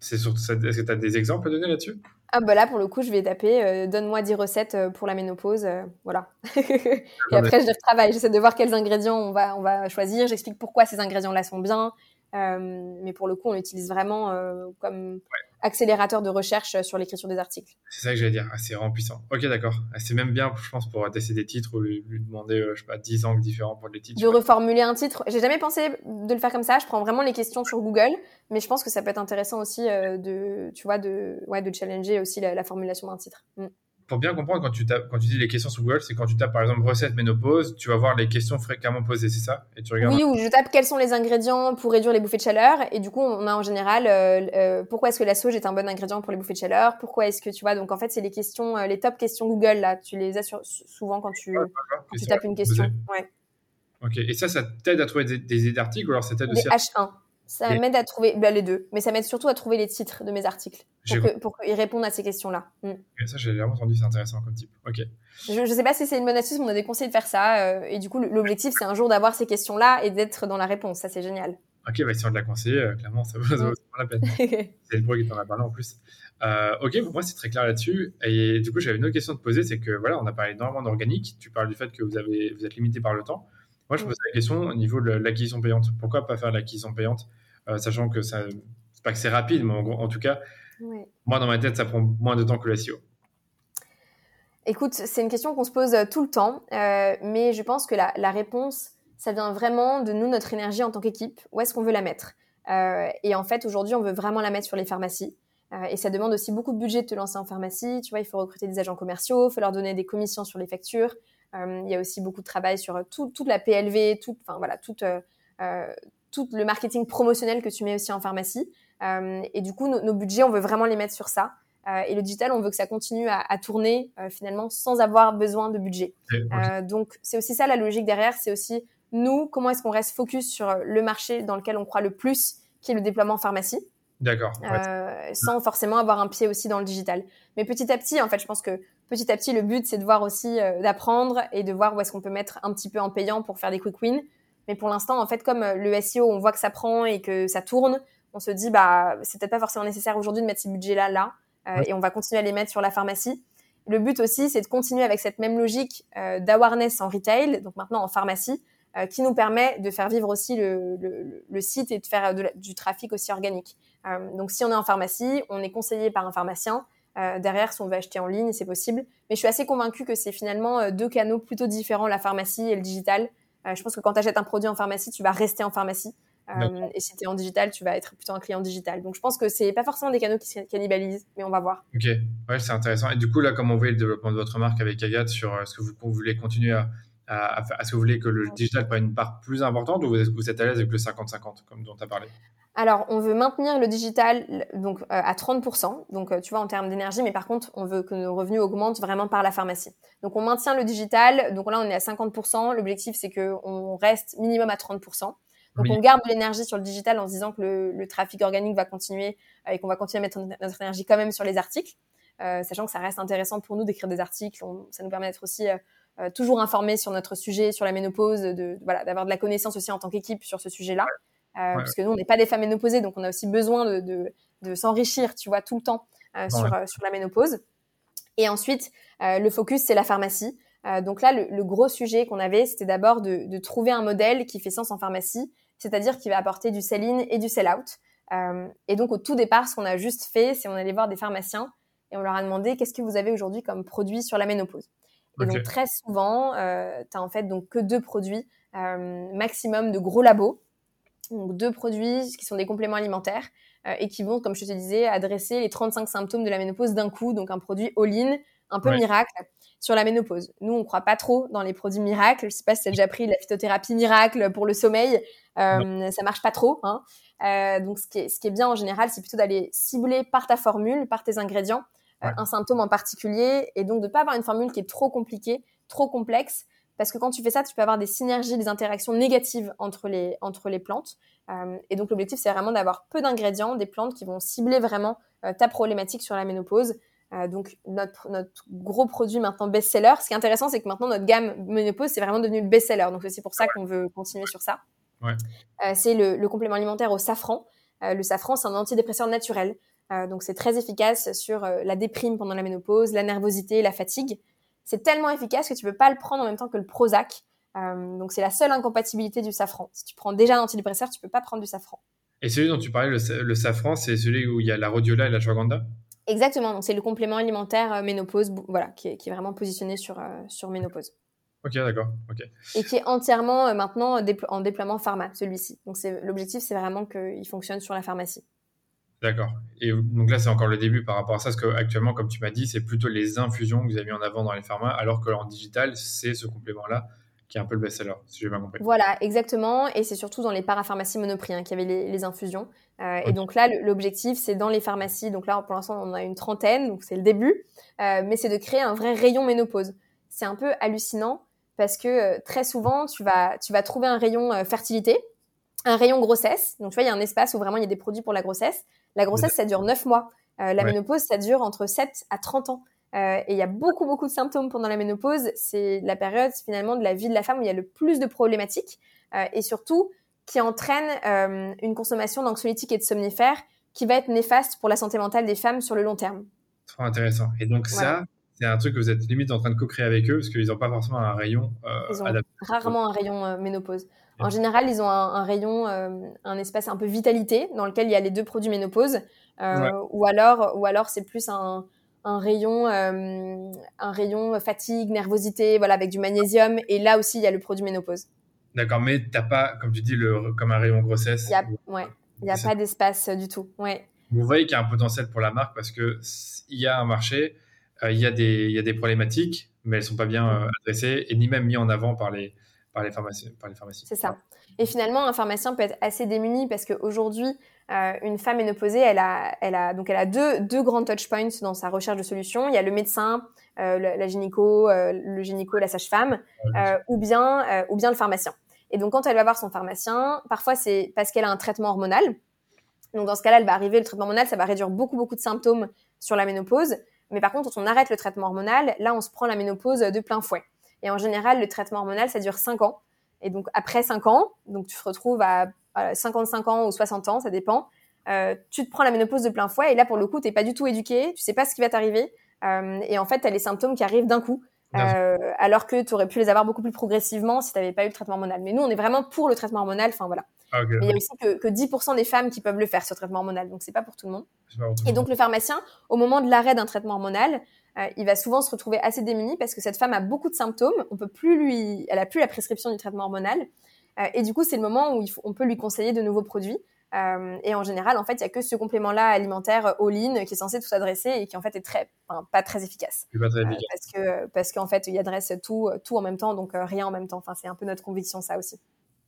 c'est est-ce que tu as des exemples à donner là-dessus? Ah bah là pour le coup je vais taper euh, donne-moi 10 recettes euh, pour la ménopause euh, voilà. Et après je retravaille j'essaie de voir quels ingrédients on va on va choisir. J'explique pourquoi ces ingrédients là sont bien mais pour le coup, on l'utilise vraiment comme accélérateur de recherche sur l'écriture des articles. C'est ça que j'allais dire, ah, c'est vraiment puissant. Ok, d'accord. Ah, c'est même bien, je pense, pour tester des titres ou lui, demander, je sais pas, 10 angles différents pour les titres. De reformuler un titre. J'ai jamais pensé de le faire comme ça. Je prends vraiment les questions sur Google, mais je pense que ça peut être intéressant aussi de, tu vois, de, ouais, de challenger aussi la, formulation d'un titre. Mm pour bien comprendre, quand tu, tapes, quand tu dis les questions sur Google, c'est quand tu tapes par exemple recette ménopause, tu vas voir les questions fréquemment posées, c'est ça? Et tu regardes... Oui, ou je tape quels sont les ingrédients pour réduire les bouffées de chaleur? Et du coup, on a en général euh, euh, pourquoi est-ce que la sauge est un bon ingrédient pour les bouffées de chaleur? Pourquoi est-ce que tu vois Donc en fait, c'est les questions, euh, les top questions Google là. Tu les as souvent quand tu, quand tu tapes une question. Ouais. Ok. Et ça, ça t'aide à trouver des, des articles ou alors ça t'aide aussi H1. Ça m'aide à trouver bah, les deux, mais ça m'aide surtout à trouver les titres de mes articles pour, qu'ils répondent à ces questions-là. Mm. Ça, j'ai vraiment entendu, c'est intéressant comme type. Ok. Je ne sais pas si c'est une bonne astuce, mais on a des conseils de faire ça. Euh, et du coup, l'objectif, c'est un jour d'avoir ces questions-là et d'être dans la réponse. Ça, c'est génial. Ok, bah, si on de la conseiller, euh, clairement, ça vaut, mm. la peine. c'est le pro qui t'en a parlé en plus. Euh, ok, pour moi, c'est très clair là-dessus. Et du coup, j'avais une autre question à te poser c'est que voilà, on a parlé énormément d'organique. Tu parles du fait que vous, avez, vous êtes limité par le temps. Moi, je me mm. pose la question au niveau de l'acquisition payante. Pourquoi pas faire l'acquisition payante? Sachant que ça, c'est pas que c'est rapide, mais en, tout cas, moi dans ma tête, ça prend moins de temps que le SEO. Écoute, c'est une question qu'on se pose euh, tout le temps, euh, mais je pense que la, réponse, ça vient vraiment de nous, notre énergie en tant qu'équipe. Où est-ce qu'on veut la mettre? Et en fait, aujourd'hui, on veut vraiment la mettre sur les pharmacies. et ça demande aussi beaucoup de budget de te lancer en pharmacie. Tu vois, il faut recruter des agents commerciaux, il faut leur donner des commissions sur les factures. il y a aussi beaucoup de travail sur toute la PLV, toute, enfin voilà, toute tout le marketing promotionnel que tu mets aussi en pharmacie. Euh, et du coup, nos budgets, on veut vraiment les mettre sur ça. Euh, et le digital, on veut que ça continue à, tourner euh, finalement sans avoir besoin de budget. donc, c'est aussi ça la logique derrière. C'est aussi nous, comment est-ce qu'on reste focus sur le marché dans lequel on croit le plus, qui est le déploiement en pharmacie. D'accord. sans forcément avoir un pied aussi dans le digital. Mais petit à petit, en fait, je pense que petit à petit, le but, c'est de voir aussi, d'apprendre et de voir où est-ce qu'on peut mettre un petit peu en payant pour faire des quick wins. Mais pour l'instant, en fait, comme euh, le SEO, on voit que ça prend et que ça tourne, on se dit, bah, c'est peut-être pas forcément nécessaire aujourd'hui de mettre ces budgets-là là, euh, et on va continuer à les mettre sur la pharmacie. Le but aussi, c'est de continuer avec cette même logique euh, d'awareness en retail, donc maintenant en pharmacie, qui nous permet de faire vivre aussi le, le, site et de faire du trafic aussi organique. donc si on est en pharmacie, on est conseillé par un pharmacien. derrière, si on veut acheter en ligne, c'est possible. Mais je suis assez convaincue que c'est finalement deux canaux plutôt différents, la pharmacie et le digital, euh, je pense que quand tu achètes un produit en pharmacie, tu vas rester en pharmacie. Euh, et si tu es en digital, tu vas être plutôt un client digital. Donc je pense que c'est pas forcément des canaux qui se cannibalisent, mais on va voir. Ok, ouais, c'est intéressant. Et du coup, là, comment vous voyez le développement de votre marque avec Agathe sur euh, ce que vous, voulez continuer à, à, ce que vous voulez que le digital prenne une part plus importante ou vous vous êtes à l'aise avec le 50-50, comme dont tu as parlé? Alors, on veut maintenir le digital donc à 30%, donc tu vois en termes d'énergie, mais par contre, on veut que nos revenus augmentent vraiment par la pharmacie. Donc, on maintient le digital. Donc là, on est à 50%. L'objectif, c'est que on reste minimum à 30%. Donc, on garde de l'énergie sur le digital en se disant que le, trafic organique va continuer et qu'on va continuer à mettre notre énergie quand même sur les articles, euh, sachant que ça reste intéressant pour nous d'écrire des articles. ça nous permet d'être aussi euh, euh, toujours informés sur notre sujet, sur la ménopause, de, voilà, d'avoir de la connaissance aussi en tant qu'équipe sur ce sujet-là. Euh, parce que nous, on n'est pas des femmes ménopausées, donc on a aussi besoin de, de, s'enrichir, tu vois, tout le temps euh, sur, euh, sur la ménopause. Et ensuite, le focus, c'est la pharmacie. donc là, le, gros sujet qu'on avait, c'était d'abord de, de, trouver un modèle qui fait sens en pharmacie, c'est-à-dire qui va apporter du sell-in et du sell-out. et donc, au tout départ, ce qu'on a juste fait, c'est on allait voir des pharmaciens et on leur a demandé qu'est-ce que vous avez aujourd'hui comme produit sur la ménopause? Et donc, très souvent, euh, tu as en fait donc que deux produits maximum de gros labos donc deux produits qui sont des compléments alimentaires euh, et qui vont, comme je te disais, adresser les 35 symptômes de la ménopause d'un coup, donc un produit all-in, un peu miracle sur la ménopause. Nous, on croit pas trop dans les produits miracles. Je sais pas si tu as déjà pris la phytothérapie miracle pour le sommeil. Euh, ça marche pas trop. Hein. Euh, donc, ce qui, est, ce qui est bien en général, c'est plutôt d'aller cibler par ta formule, par tes ingrédients, euh, un symptôme en particulier, et donc de pas avoir une formule qui est trop compliquée, trop complexe, parce que quand tu fais ça, tu peux avoir des synergies, des interactions négatives entre les, entre les plantes. Euh, et donc l'objectif, c'est vraiment d'avoir peu d'ingrédients, des plantes qui vont cibler vraiment euh, ta problématique sur la ménopause. Euh, donc notre, notre gros produit maintenant best-seller. Ce qui est intéressant, c'est que maintenant notre gamme ménopause, c'est vraiment devenu le best-seller. Donc c'est pour ça qu'on veut continuer sur ça. Ouais. c'est le, le, complément alimentaire au safran. le safran, c'est un antidépresseur naturel. donc c'est très efficace sur la déprime pendant la ménopause, la nervosité, la fatigue c'est tellement efficace que tu peux pas le prendre en même temps que le Prozac. Euh, donc c'est la seule incompatibilité du safran. Si tu prends déjà un antidépresseur, tu peux pas prendre du safran. Et celui dont tu parlais, le, safran, c'est celui où il y a la rhodiola et la ashwagandha Exactement, donc c'est le complément alimentaire euh, ménopause, voilà, qui est, qui est, vraiment positionné sur, euh, sur ménopause. Ok, d'accord. ok. Et qui est entièrement maintenant en déploiement pharma, celui-ci. Donc l'objectif, c'est vraiment qu'il fonctionne sur la pharmacie. D'accord. Et donc là, c'est encore le début par rapport à ça, parce qu'actuellement, comme tu m'as dit, c'est plutôt les infusions que vous avez mis en avant dans les pharma, alors que en digital, c'est ce complément-là qui est un peu le best-seller, si j'ai bien compris. Voilà, exactement. Et c'est surtout dans les parapharmacies Monoprix hein, qu'il y avait les, infusions. Euh, et donc là, l'objectif, c'est dans les pharmacies. Donc là, pour l'instant, on a une trentaine, donc c'est le début. Euh, mais c'est de créer un vrai rayon ménopause. C'est un peu hallucinant parce que euh, très souvent, tu vas, tu vas trouver un rayon fertilité, un rayon grossesse. Donc tu vois, il y a un espace où vraiment il y a des produits pour la grossesse. La grossesse, ça dure 9 mois. la ménopause, ça dure entre 7 à 30 ans. Euh, et il y a beaucoup, beaucoup de symptômes pendant la ménopause. C'est la période finalement de la vie de la femme où il y a le plus de problématiques euh, et surtout qui entraîne euh, une consommation d'anxiolytiques et de somnifères qui va être néfaste pour la santé mentale des femmes sur le long terme. Trop intéressant. Et donc ça, c'est un truc que vous êtes limite en train de co-créer avec eux parce qu'ils n'ont pas forcément un rayon. ils ont rarement un rayon ménopause. En général, ils ont un, un rayon, un espace un peu vitalité dans lequel il y a les deux produits ménopause, ou alors, ou alors c'est plus un, un rayon, euh, un rayon fatigue, nervosité, voilà, avec du magnésium. Et là aussi, il y a le produit ménopause. D'accord, mais t'as pas, comme tu dis, le, comme un rayon grossesse. Il y a, ouais, n'y a pas d'espace du tout. Ouais. Vous voyez qu'il y a un potentiel pour la marque parce que il y a un marché, euh, il y a des, il y a des problématiques, mais elles sont pas bien euh, adressées et ni même mis en avant par les, par les pharmacies. Par les pharmacies. C'est ça. Et finalement, un pharmacien peut être assez démuni parce qu'aujourd'hui, euh, une femme ménopausée, elle a, elle a, donc elle a deux, deux grands touch points dans sa recherche de solutions. Il y a le médecin, euh, la gynéco, euh, le gynéco, la sage-femme, ou bien, ou bien le pharmacien. Et donc, quand elle va voir son pharmacien, parfois c'est parce qu'elle a un traitement hormonal. Donc, dans ce cas-là, elle va arriver, le traitement hormonal, ça va réduire beaucoup, beaucoup de symptômes sur la ménopause. Mais par contre, quand on arrête le traitement hormonal, là, on se prend la ménopause de plein fouet. Et en général, le traitement hormonal, ça dure 5 ans. Et donc, après 5 ans, donc tu te retrouves à 55 ans ou 60 ans, ça dépend. Euh, tu te prends la ménopause de plein fouet et là pour le coup t'es pas du tout éduqué, tu sais pas ce qui va t'arriver euh, et en fait t'as les symptômes qui arrivent d'un coup. Euh, alors que tu aurais pu les avoir beaucoup plus progressivement si tu n'avais pas eu le traitement hormonal. Mais nous, on est vraiment pour le traitement hormonal. Enfin voilà. Ah, Mais il y a aussi que, que 10% des femmes qui peuvent le faire ce traitement hormonal, donc c'est pas pour tout le monde. et donc le pharmacien, au moment de l'arrêt d'un traitement hormonal, euh, il va souvent se retrouver assez démuni parce que cette femme a beaucoup de symptômes. On peut plus lui, elle a plus la prescription du traitement hormonal. Euh, et du coup, c'est le moment où il faut, on peut lui conseiller de nouveaux produits. Euh, et en général, en fait, il y a que ce complément-là alimentaire all-in qui est censé tout adresser et qui en fait est très, pas très efficace. Pas très efficace. parce que parce qu'en fait, il adresse tout, tout en même temps, donc rien en même temps. Enfin, c'est un peu notre conviction ça aussi.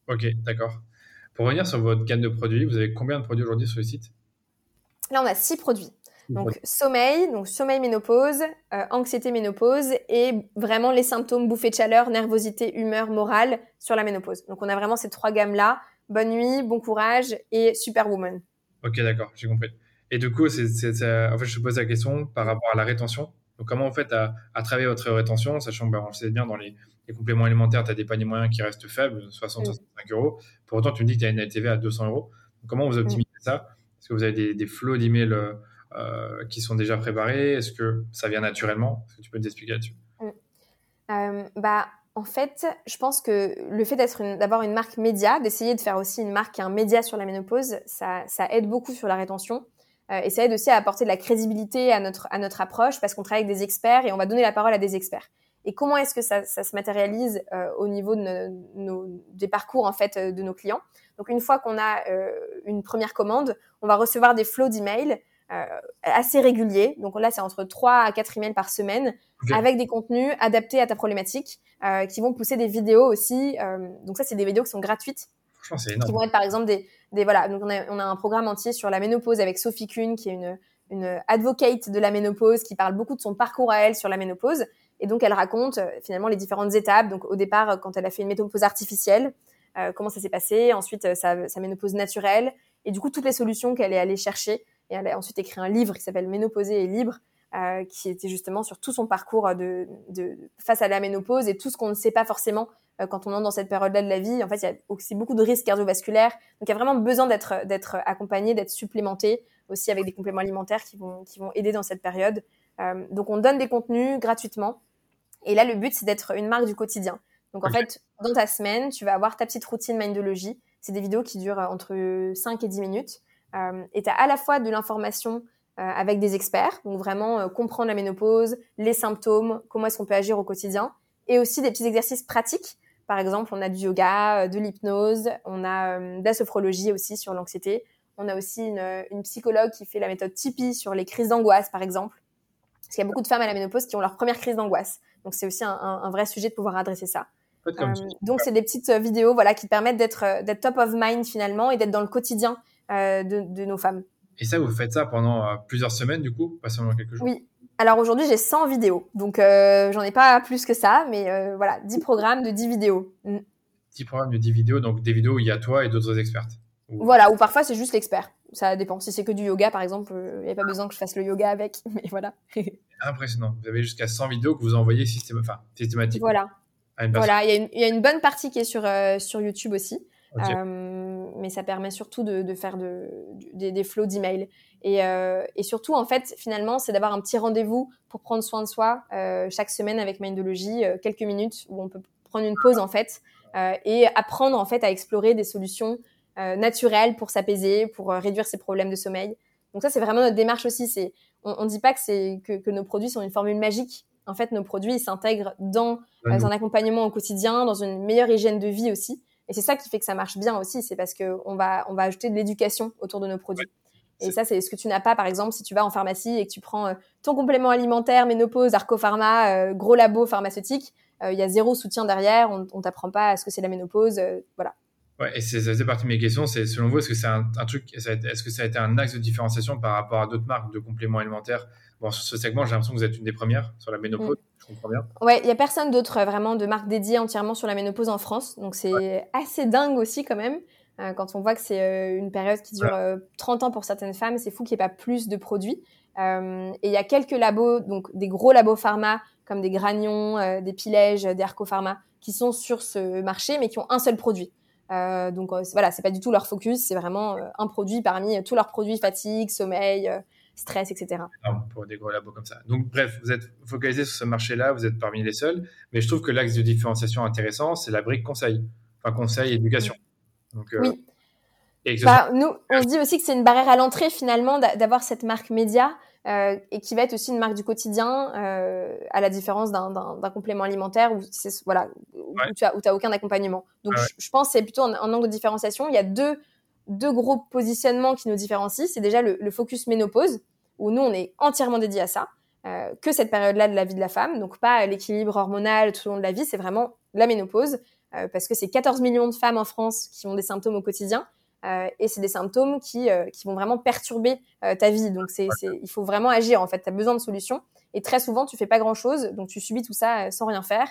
Ok, d'accord. Pour revenir sur votre gamme de produits, vous avez combien de produits aujourd'hui sur le site? Là, on a six produits. Donc sommeil, donc sommeil ménopause, euh, anxiété ménopause et vraiment les symptômes bouffées de chaleur, nervosité, humeur, morale sur la ménopause. Donc on a vraiment ces trois gammes-là, bonne nuit, bon courage et superwoman. Ok, d'accord, j'ai compris. Et du coup, c'est, en fait, je te pose la question par rapport à la rétention. Donc comment en fait à, à travailler votre rétention, sachant que bah, on le sait bien dans les, compléments alimentaires, tu as des paniers moyens qui restent faibles, 60-65 euros. Pour autant, tu me dis que tu as une LTV à 200 euros. comment vous optimisez ça? Est-ce que vous avez des, des flots d'emails euh, euh, qui sont déjà préparés Est-ce que ça vient naturellement? Est-ce que tu peux nous expliquer là-dessus? Mm. euh, bah, En fait, je pense que le fait d'avoir une, marque média, d'essayer de faire aussi une marque est un média sur la ménopause, ça, aide beaucoup sur la rétention. Euh, et ça aide aussi à apporter de la crédibilité à notre, à notre approche parce qu'on travaille avec des experts et on va donner la parole à des experts. Et comment est-ce que ça, se matérialise au niveau des parcours en fait de nos clients? Donc une fois qu'on a une première commande, on va recevoir des flots d'emails assez régulier. Donc là, c'est entre 3 à 4 emails par semaine avec des contenus adaptés à ta problématique euh, qui vont pousser des vidéos aussi. Euh, donc ça, c'est des vidéos qui sont gratuites. Qui vont être par exemple des, des voilà. Donc on a, on a un programme entier sur la ménopause avec Sophie Kuhn qui est une, une advocate de la ménopause qui parle beaucoup de son parcours à elle sur la ménopause. Et donc elle raconte finalement les différentes étapes. Donc au départ, quand elle a fait une ménopause artificielle, comment ça s'est passé. Ensuite, sa, sa ménopause naturelle. Et du coup, toutes les solutions qu'elle est allée chercher et elle a ensuite écrit un livre qui s'appelle Ménopausée et libre, euh, qui était justement sur tout son parcours de, de, face à la ménopause et tout ce qu'on ne sait pas forcément euh, quand on entre dans cette période-là de la vie. En fait, il y a aussi beaucoup de risques cardiovasculaires. Donc, il y a vraiment besoin d'être d'être accompagné, d'être supplémenté aussi avec des compléments alimentaires qui vont qui vont aider dans cette période. Euh, donc, on donne des contenus gratuitement. Et là, le but, c'est d'être une marque du quotidien. Donc, en fait, dans ta semaine, tu vas avoir ta petite routine Mindologie C'est des vidéos qui durent entre 5 et 10 minutes. Et tu as à la fois de l'information avec des experts, donc vraiment comprendre la ménopause, les symptômes, comment est-ce qu'on peut agir au quotidien, et aussi des petits exercices pratiques. Par exemple, on a du yoga, de l'hypnose, on a de la sophrologie aussi sur l'anxiété. On a aussi une, une, psychologue qui fait la méthode Tipeee sur les crises d'angoisse, par exemple. Parce qu'il y a beaucoup de femmes à la ménopause qui ont leur première crise d'angoisse. Donc c'est aussi un, vrai sujet de pouvoir adresser ça. Euh, donc c'est des petites euh, vidéos voilà qui permettent d'être euh, d'être top of mind finalement et d'être dans le quotidien de, nos femmes. Et ça vous faites ça pendant plusieurs semaines du coup, pas seulement quelques jours? Oui. Alors aujourd'hui j'ai 100 vidéos, donc j'en ai pas plus que ça, mais voilà 10 programmes de 10 vidéos. 10 mm. programmes de 10 vidéos, donc des vidéos où il y a toi et d'autres expertes. Voilà, ou parfois c'est juste l'expert ça dépend. Si c'est que du yoga, par exemple, il euh, n'y a pas besoin que je fasse le yoga avec, mais voilà. Impressionnant. Vous avez jusqu'à 100 vidéos que vous envoyez systématiquement. Voilà. Voilà, il y, a une bonne partie qui est sur, euh, sur YouTube aussi. Euh, mais ça permet surtout de, faire de, des, flots d'emails. Et, et surtout, en fait, finalement, c'est d'avoir un petit rendez-vous pour prendre soin de soi chaque semaine avec Mindology, quelques minutes où on peut prendre une pause, en fait, et apprendre, en fait, à explorer des solutions euh, naturel pour s'apaiser, pour euh, réduire ses problèmes de sommeil. Donc ça, c'est vraiment notre démarche aussi. C'est, on ne dit pas que, c'est, que, que, nos produits sont une formule magique. En fait, nos produits, ils s'intègrent dans euh, un accompagnement au quotidien, dans une meilleure hygiène de vie aussi. Et c'est ça qui fait que ça marche bien aussi. C'est parce qu'on va, on va ajouter de l'éducation autour de nos produits. Et ça, c'est ce que tu n'as pas, par exemple, si tu vas en pharmacie et que tu prends ton complément alimentaire, ménopause, Arcopharma, gros labo pharmaceutique, il y a zéro soutien derrière, on, on t'apprend pas à ce que c'est la ménopause, voilà. Ouais, et ça faisait partie de mes questions. C'est selon vous, est-ce que c'est un, truc, est-ce que ça a été un axe de différenciation par rapport à d'autres marques de compléments alimentaires Bon, sur ce segment, j'ai l'impression que vous êtes une des premières sur la ménopause. Mm. Je comprends bien. Ouais, il y a personne d'autre euh, vraiment de marque dédiée entièrement sur la ménopause en France. Donc c'est assez dingue aussi quand même. Euh, quand on voit que c'est euh, une période qui dure 30 ans pour certaines femmes, c'est fou qu'il n'y ait pas plus de produits. et il y a quelques labos, donc des gros labos pharma comme des Granions, des Pilèges, des Arcopharma, qui sont sur ce marché, mais qui ont un seul produit. Euh, donc euh, voilà, c'est pas du tout leur focus, c'est vraiment euh, un produit parmi tous leurs produits fatigue, sommeil, stress, etc. pour des gros labos comme ça. Donc bref, vous êtes focalisé sur ce marché-là, vous êtes parmi les seuls, mais je trouve que l'axe de différenciation intéressant, c'est la brique conseil, enfin conseil éducation. Donc, oui. Bah, nous, on se dit aussi que c'est une barrière à l'entrée finalement d'avoir cette marque média euh, et qui va être aussi une marque du quotidien, euh, à la différence d'un complément alimentaire où voilà où tu as où as aucun accompagnement. Donc je, pense c'est plutôt un, angle de différenciation. Il y a deux deux gros positionnements qui nous différencient. C'est déjà le, le, focus ménopause où nous on est entièrement dédié à ça. Euh, que cette période-là de la vie de la femme, donc pas l'équilibre hormonal tout au long de la vie, c'est vraiment la ménopause, euh, parce que c'est 14 millions de femmes en France qui ont des symptômes au quotidien, euh, et c'est des symptômes qui, euh, qui vont vraiment perturber euh, ta vie. Donc, c'est, il faut vraiment agir. En fait, tu as besoin de solutions. Et très souvent, tu fais pas grand-chose. Donc, tu subis tout ça sans rien faire.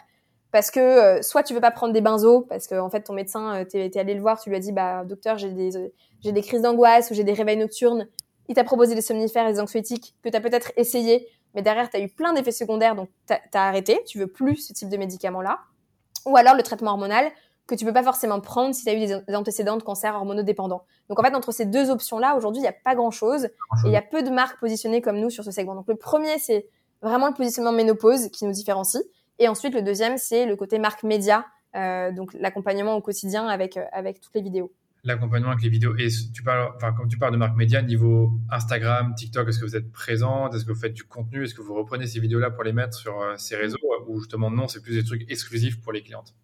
Parce que soit tu veux pas prendre des benzos, parce que en fait, ton médecin, tu es, allé le voir, tu lui as dit, bah, docteur, j'ai des, j'ai des crises d'angoisse ou j'ai des réveils nocturnes. Il t'a proposé des somnifères et des anxiolytiques que tu as peut-être essayé, mais derrière, tu as eu plein d'effets secondaires, donc tu as arrêté. Tu veux plus ce type de médicament-là. Ou alors le traitement hormonal, que tu peux pas forcément prendre si tu as eu des, antécédents de cancer hormonodépendant. Donc en fait, entre ces deux options-là, aujourd'hui, il n'y a pas grand-chose. Et il y a peu de marques positionnées comme nous sur ce segment. Donc le premier, c'est vraiment le positionnement ménopause qui nous différencie. Et ensuite, le deuxième, c'est le côté marque média, euh, donc l'accompagnement au quotidien avec, euh, avec toutes les vidéos. L'accompagnement avec les vidéos. Et tu parles, enfin, quand tu parles de marque média, niveau Instagram, TikTok, est-ce que vous êtes présente? Est-ce que vous faites du contenu? Est-ce que vous reprenez ces vidéos-là pour les mettre sur euh, ces réseaux Ou justement, non, c'est plus des trucs exclusifs pour les clientes?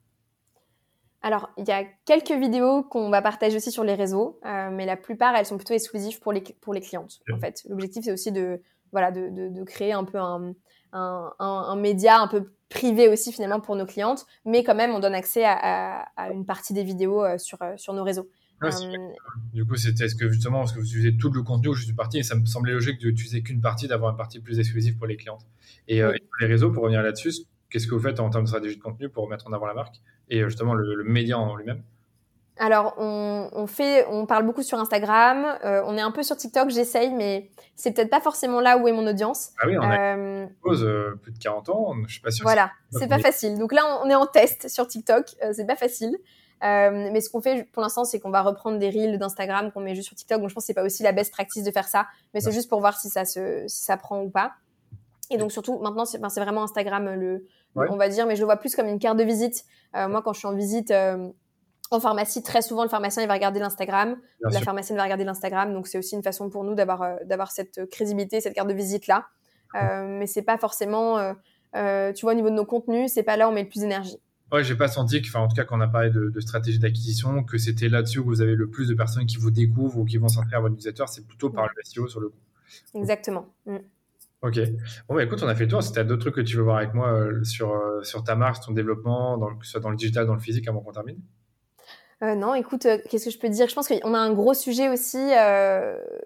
Alors, il y a quelques vidéos qu'on va partager aussi sur les réseaux, euh, mais la plupart, elles sont plutôt exclusives pour les, pour les clientes. En fait, l'objectif, c'est aussi de, voilà, de, de, créer un peu un, un, un, média un peu privé aussi finalement pour nos clientes, mais quand même, on donne accès à, à, une partie des vidéos euh, sur, euh, sur nos réseaux. du coup, c'était est-ce que justement, parce que vous utilisez tout le contenu où je suis parti, et ça me semblait logique d'utiliser qu'une partie, d'avoir une partie plus exclusive pour les clientes. Et, et les réseaux, pour revenir là-dessus, qu'est-ce que vous faites en termes de stratégie de contenu pour mettre en avant la marque et euh, justement le, média en lui-même? Alors, on, fait, on parle beaucoup sur Instagram. Euh, on est un peu sur TikTok, j'essaye, mais c'est peut-être pas forcément là où est mon audience. Ah oui, on a euh, euh plus de 40 ans, je suis pas sûr. Voilà, c'est pas facile. Donc là, on est en test sur TikTok, c'est pas facile. mais ce qu'on fait pour l'instant, c'est qu'on va reprendre des reels d'Instagram qu'on met juste sur TikTok. Donc je pense que c'est pas aussi la best practice de faire ça, mais c'est juste pour voir si ça se, si ça prend ou pas. Et donc surtout, maintenant, c'est vraiment Instagram le, on va dire, mais je le vois plus comme une carte de visite. Euh, moi, quand je suis en visite, euh, En pharmacie, très souvent, le pharmacien il va regarder l'Instagram, la pharmacienne va regarder l'Instagram, donc c'est aussi une façon pour nous d'avoir euh, d'avoir cette crédibilité, cette carte de visite là. Euh, mais c'est pas forcément, euh, euh, tu vois, au niveau de nos contenus, c'est pas là où on met le plus d'énergie. Ouais, j'ai pas senti que, enfin, en tout cas, quand on a parlé de, stratégie d'acquisition, que c'était là-dessus où vous avez le plus de personnes qui vous découvrent ou qui vont s'inscrire à votre newsletter. C'est plutôt par le SEO sur le coup. Exactement. Mm. Ok. Bon, bah, écoute, on a fait le tour. Si tu as d'autres trucs que tu veux voir avec moi sur, sur ta marque, ton développement, dans, que ce soit dans le digital, dans le physique, avant qu'on termine non, écoute, qu'est-ce que je peux te dire? Je pense qu'on a un gros sujet aussi.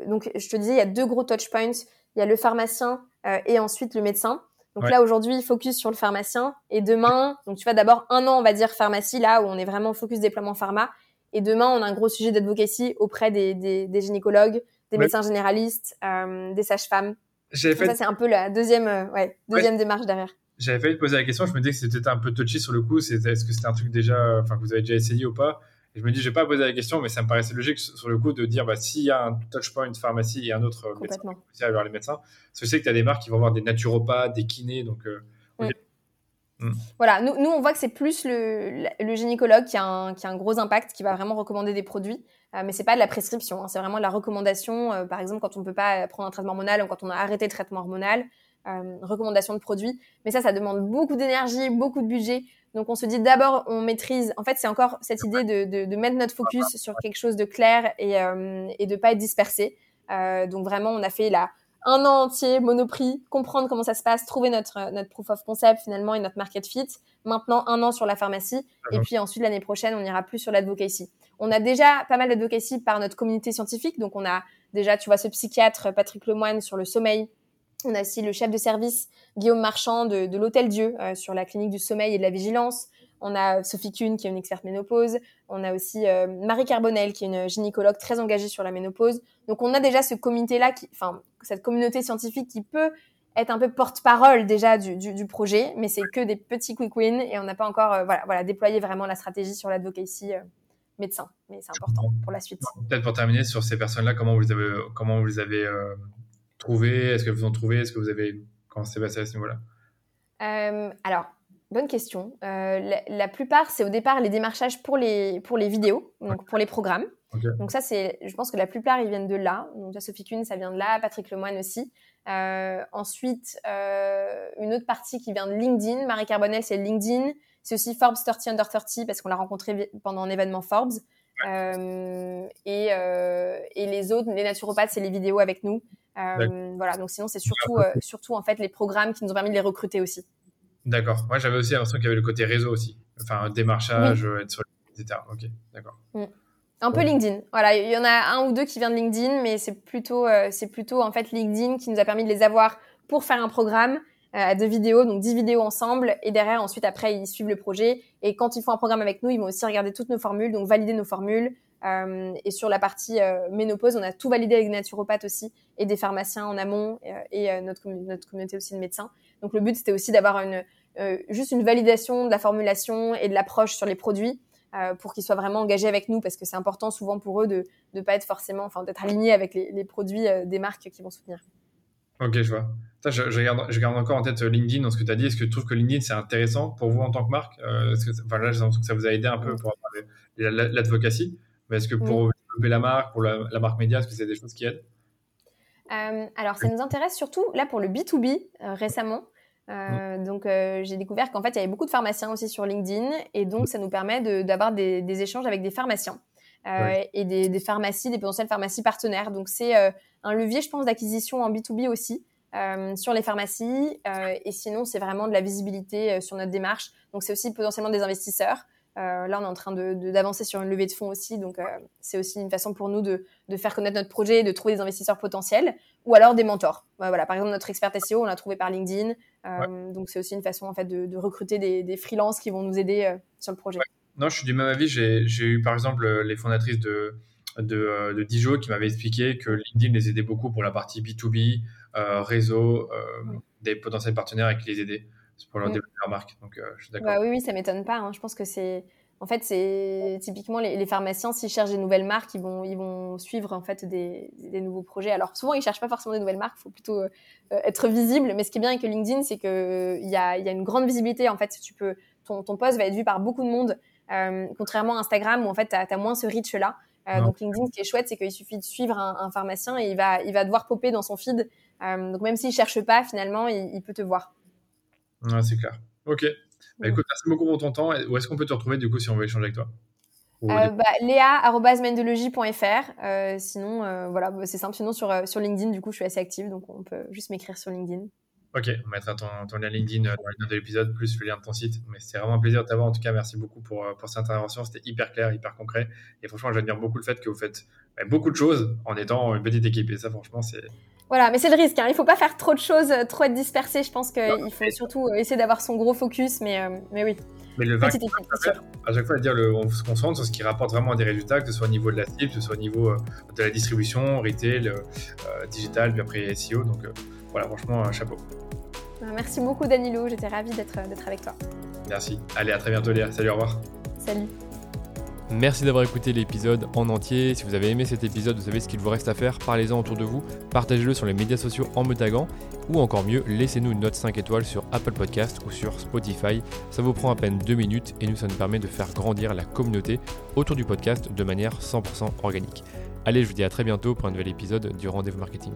donc, je te disais, il y a deux gros touch points. Il y a le pharmacien euh, et ensuite le médecin. Donc là aujourd'hui, focus sur le pharmacien et demain, donc tu vois d'abord un an on va dire pharmacie là où on est vraiment focus déploiement pharma et demain on a un gros sujet d'advocacy auprès des, des, des, gynécologues, des médecins généralistes, euh, des sages-femmes. Fait... Ça c'est un peu la deuxième euh, ouais, deuxième démarche derrière. J'avais failli te poser la question, je me disais que c'était un peu touchy sur le coup, est-ce que c'était un truc déjà, enfin que vous avez déjà essayé ou pas? Je me dis, je vais pas poser la question, mais ça me paraissait logique sur le coup de dire, bah, s'il y a un touchpoint pharmacie et un autre médecin, vers les médecins, parce que je sais que tu as des marques qui vont avoir des naturopathes, des kinés, donc. Euh, mm. Voilà, nous, nous, on voit que c'est plus le, le, gynécologue qui a, un, qui a un gros impact, qui va vraiment recommander des produits, euh, mais c'est pas de la prescription, hein, c'est vraiment de la recommandation. Euh, par exemple, quand on ne peut pas prendre un traitement hormonal ou quand on a arrêté le traitement hormonal, euh, recommandation de produits. Mais ça, ça demande beaucoup d'énergie, beaucoup de budget. Donc on se dit d'abord on maîtrise. En fait, c'est encore cette idée de, de, de, mettre notre focus sur quelque chose de clair et, euh, et de pas être dispersé. Euh, donc vraiment, on a fait là un an entier monoprix, comprendre comment ça se passe, trouver notre notre proof of concept finalement et notre market fit. Maintenant un an sur la pharmacie et puis ensuite l'année prochaine on ira plus sur l'advocacy. On a déjà pas mal d'advocacy par notre communauté scientifique. Donc on a déjà tu vois ce psychiatre Patrick Lemoine sur le sommeil on a aussi le chef de service Guillaume Marchand de, de l'Hôtel Dieu euh, sur la clinique du sommeil et de la vigilance. On a Sophie Kuhn qui est une experte ménopause. On a aussi euh, Marie Carbonel qui est une gynécologue très engagée sur la ménopause. Donc on a déjà ce comité-là, enfin cette communauté scientifique qui peut être un peu porte-parole déjà du, du, projet, mais c'est que des petits quick wins et on n'a pas encore euh, voilà, voilà, déployé vraiment la stratégie sur l'advocacy médecin. Mais c'est important pour la suite. Peut-être pour terminer sur ces personnes-là, comment vous avez, comment vous les avez trouvé Est-ce que vous en trouvez? Est-ce que vous avez. Comment c'est passé à ce niveau-là? Euh, Alors, bonne question. Euh, la, plupart, c'est au départ les démarchages pour les, pour les vidéos, donc pour les programmes. Donc ça, c'est, je pense que la plupart, ils viennent de là. Donc Sophie Kuhn, ça vient de là, Patrick Lemoine aussi. Euh, ensuite, une autre partie qui vient de LinkedIn. Marie Carbonel, c'est LinkedIn. C'est aussi Forbes 30 Under 30 parce qu'on l'a rencontré pendant un événement Forbes. Et, et les autres, les naturopathes, c'est les vidéos avec nous. Euh, voilà, donc sinon, c'est surtout, euh, surtout en fait les programmes qui nous ont permis de les recruter aussi. D'accord. Moi, j'avais aussi l'impression qu'il y avait le côté réseau aussi. Enfin, démarchage, euh, être sur etc. Ok, d'accord. Mm. Un peu LinkedIn. Voilà, il y en a un ou deux qui viennent de LinkedIn, mais c'est plutôt, c'est plutôt en fait LinkedIn qui nous a permis de les avoir pour faire un programme de vidéos, donc 10 vidéos ensemble, et derrière ensuite après ils suivent le projet. Et quand ils font un programme avec nous, ils vont aussi regarder toutes nos formules, donc valider nos formules, euh, et sur la partie euh, ménopause, on a tout validé avec des naturopathes aussi et des pharmaciens en amont euh, et notre, notre, communauté aussi de médecins. Donc le but c'était aussi d'avoir une juste une validation de la formulation et de l'approche sur les produits pour qu'ils soient vraiment engagés avec nous parce que c'est important souvent pour eux de ne pas être forcément, enfin d'être alignés avec les, les produits des marques qui vont soutenir. Ok, je vois. Je, je, garde, je, garde, encore en tête LinkedIn dans ce que tu as dit. Est-ce que tu trouves que LinkedIn, c'est intéressant pour vous en tant que marque? Euh, que, enfin, Là, j'ai l'impression que ça vous a aidé un peu pour l'advocacy. Mais est-ce que pour développer la marque, pour la, marque média, est-ce que c'est des choses qui aident? Euh, Alors, ça nous intéresse surtout là pour le B2B euh, récemment. Euh, mm. Donc, j'ai découvert qu'en fait, il y avait beaucoup de pharmaciens aussi sur LinkedIn. Et donc, ça nous permet d'avoir des, des, échanges avec des pharmaciens. et des, des, pharmacies, des potentielles pharmacies partenaires. Donc c'est un levier, je pense, d'acquisition en B2B aussi sur les pharmacies. et sinon, c'est vraiment de la visibilité sur notre démarche. Donc c'est aussi potentiellement des investisseurs. Euh, là, on est en train d'avancer de, sur une levée de fonds aussi, donc euh, c'est aussi une façon pour nous de, de, faire connaître notre projet, de trouver des investisseurs potentiels, ou alors des mentors. voilà, par exemple, notre expert SEO, on l'a trouvé par LinkedIn, euh, donc c'est aussi une façon en fait de, de recruter des, des freelances qui vont nous aider euh, sur le projet. Non, je suis du même avis. J'ai eu par exemple les fondatrices de, de, de Dijo qui m'avaient expliqué que LinkedIn les aidait beaucoup pour la partie B2B, réseau, des potentiels partenaires et qui les aidait pour leur mm. développer leur marque. Donc, euh, je suis d'accord. Bah, oui, oui, ça m'étonne pas. Hein. Je pense que c'est. En fait, c'est typiquement les, pharmaciens, s'ils cherchent des nouvelles marques, ils vont, ils vont suivre en fait des, des nouveaux projets. Alors souvent, ils cherchent pas forcément des nouvelles marques, il faut plutôt euh, être visible. Mais ce qui est bien avec LinkedIn, c'est que il y a, y a une grande visibilité. En fait, tu peux, ton, ton poste va être vu par beaucoup de monde. contrairement à Instagram où en fait, tu as, moins ce reach-là. donc LinkedIn, ce qui est chouette, c'est qu'il suffit de suivre un, pharmacien et il va, il va devoir popper dans son feed. Donc même s'il cherche pas, finalement, il, peut te voir. Ouais, c'est clair. Ok. Bah, écoute, merci beaucoup pour ton temps. Où est-ce qu'on peut te retrouver du coup si on veut échanger avec toi? Euh, bah, léa.mendologie.fr. Euh, sinon, euh, voilà, bah, c'est simple. Sinon, sur, euh, sur LinkedIn, du coup, je suis assez active, donc on peut juste m'écrire sur LinkedIn. Ok, on mettra ton, ton lien LinkedIn dans les notes de l'épisode, plus le lien de ton site. Mais c'était vraiment un plaisir de t'avoir. En tout cas, merci beaucoup pour, pour cette intervention. C'était hyper clair, hyper concret. Et franchement, j'admire beaucoup le fait que vous faites bah, beaucoup de choses en étant une petite équipe. Et ça, franchement, c'est. Voilà, mais c'est le risque. Hein. Il ne faut pas faire trop de choses, trop être dispersé. Je pense qu'il faut surtout essayer d'avoir son gros focus. Mais, mais oui. Mais le vague, à chaque fois, dire le, on se concentre sur ce qui rapporte vraiment des résultats, que ce soit au niveau de la cible, que ce soit au niveau euh, de la distribution, retail, euh, digital, puis après SEO. Donc euh, voilà, franchement, chapeau. Merci beaucoup, Danilo. J'étais ravie d'être avec toi. Merci. Allez, à très bientôt, Léa. Salut, au revoir. Salut. Merci d'avoir écouté l'épisode en entier. Si vous avez aimé cet épisode, vous savez ce qu'il vous reste à faire. Parlez-en autour de vous, partagez-le sur les médias sociaux en me taguant, ou encore mieux, laissez-nous une note 5 étoiles sur Apple Podcast ou sur Spotify. Ça vous prend à peine 2 minutes et nous, ça nous permet de faire grandir la communauté autour du podcast de manière 100% organique. Allez, je vous dis à très bientôt pour un nouvel épisode du Rendez-vous Marketing.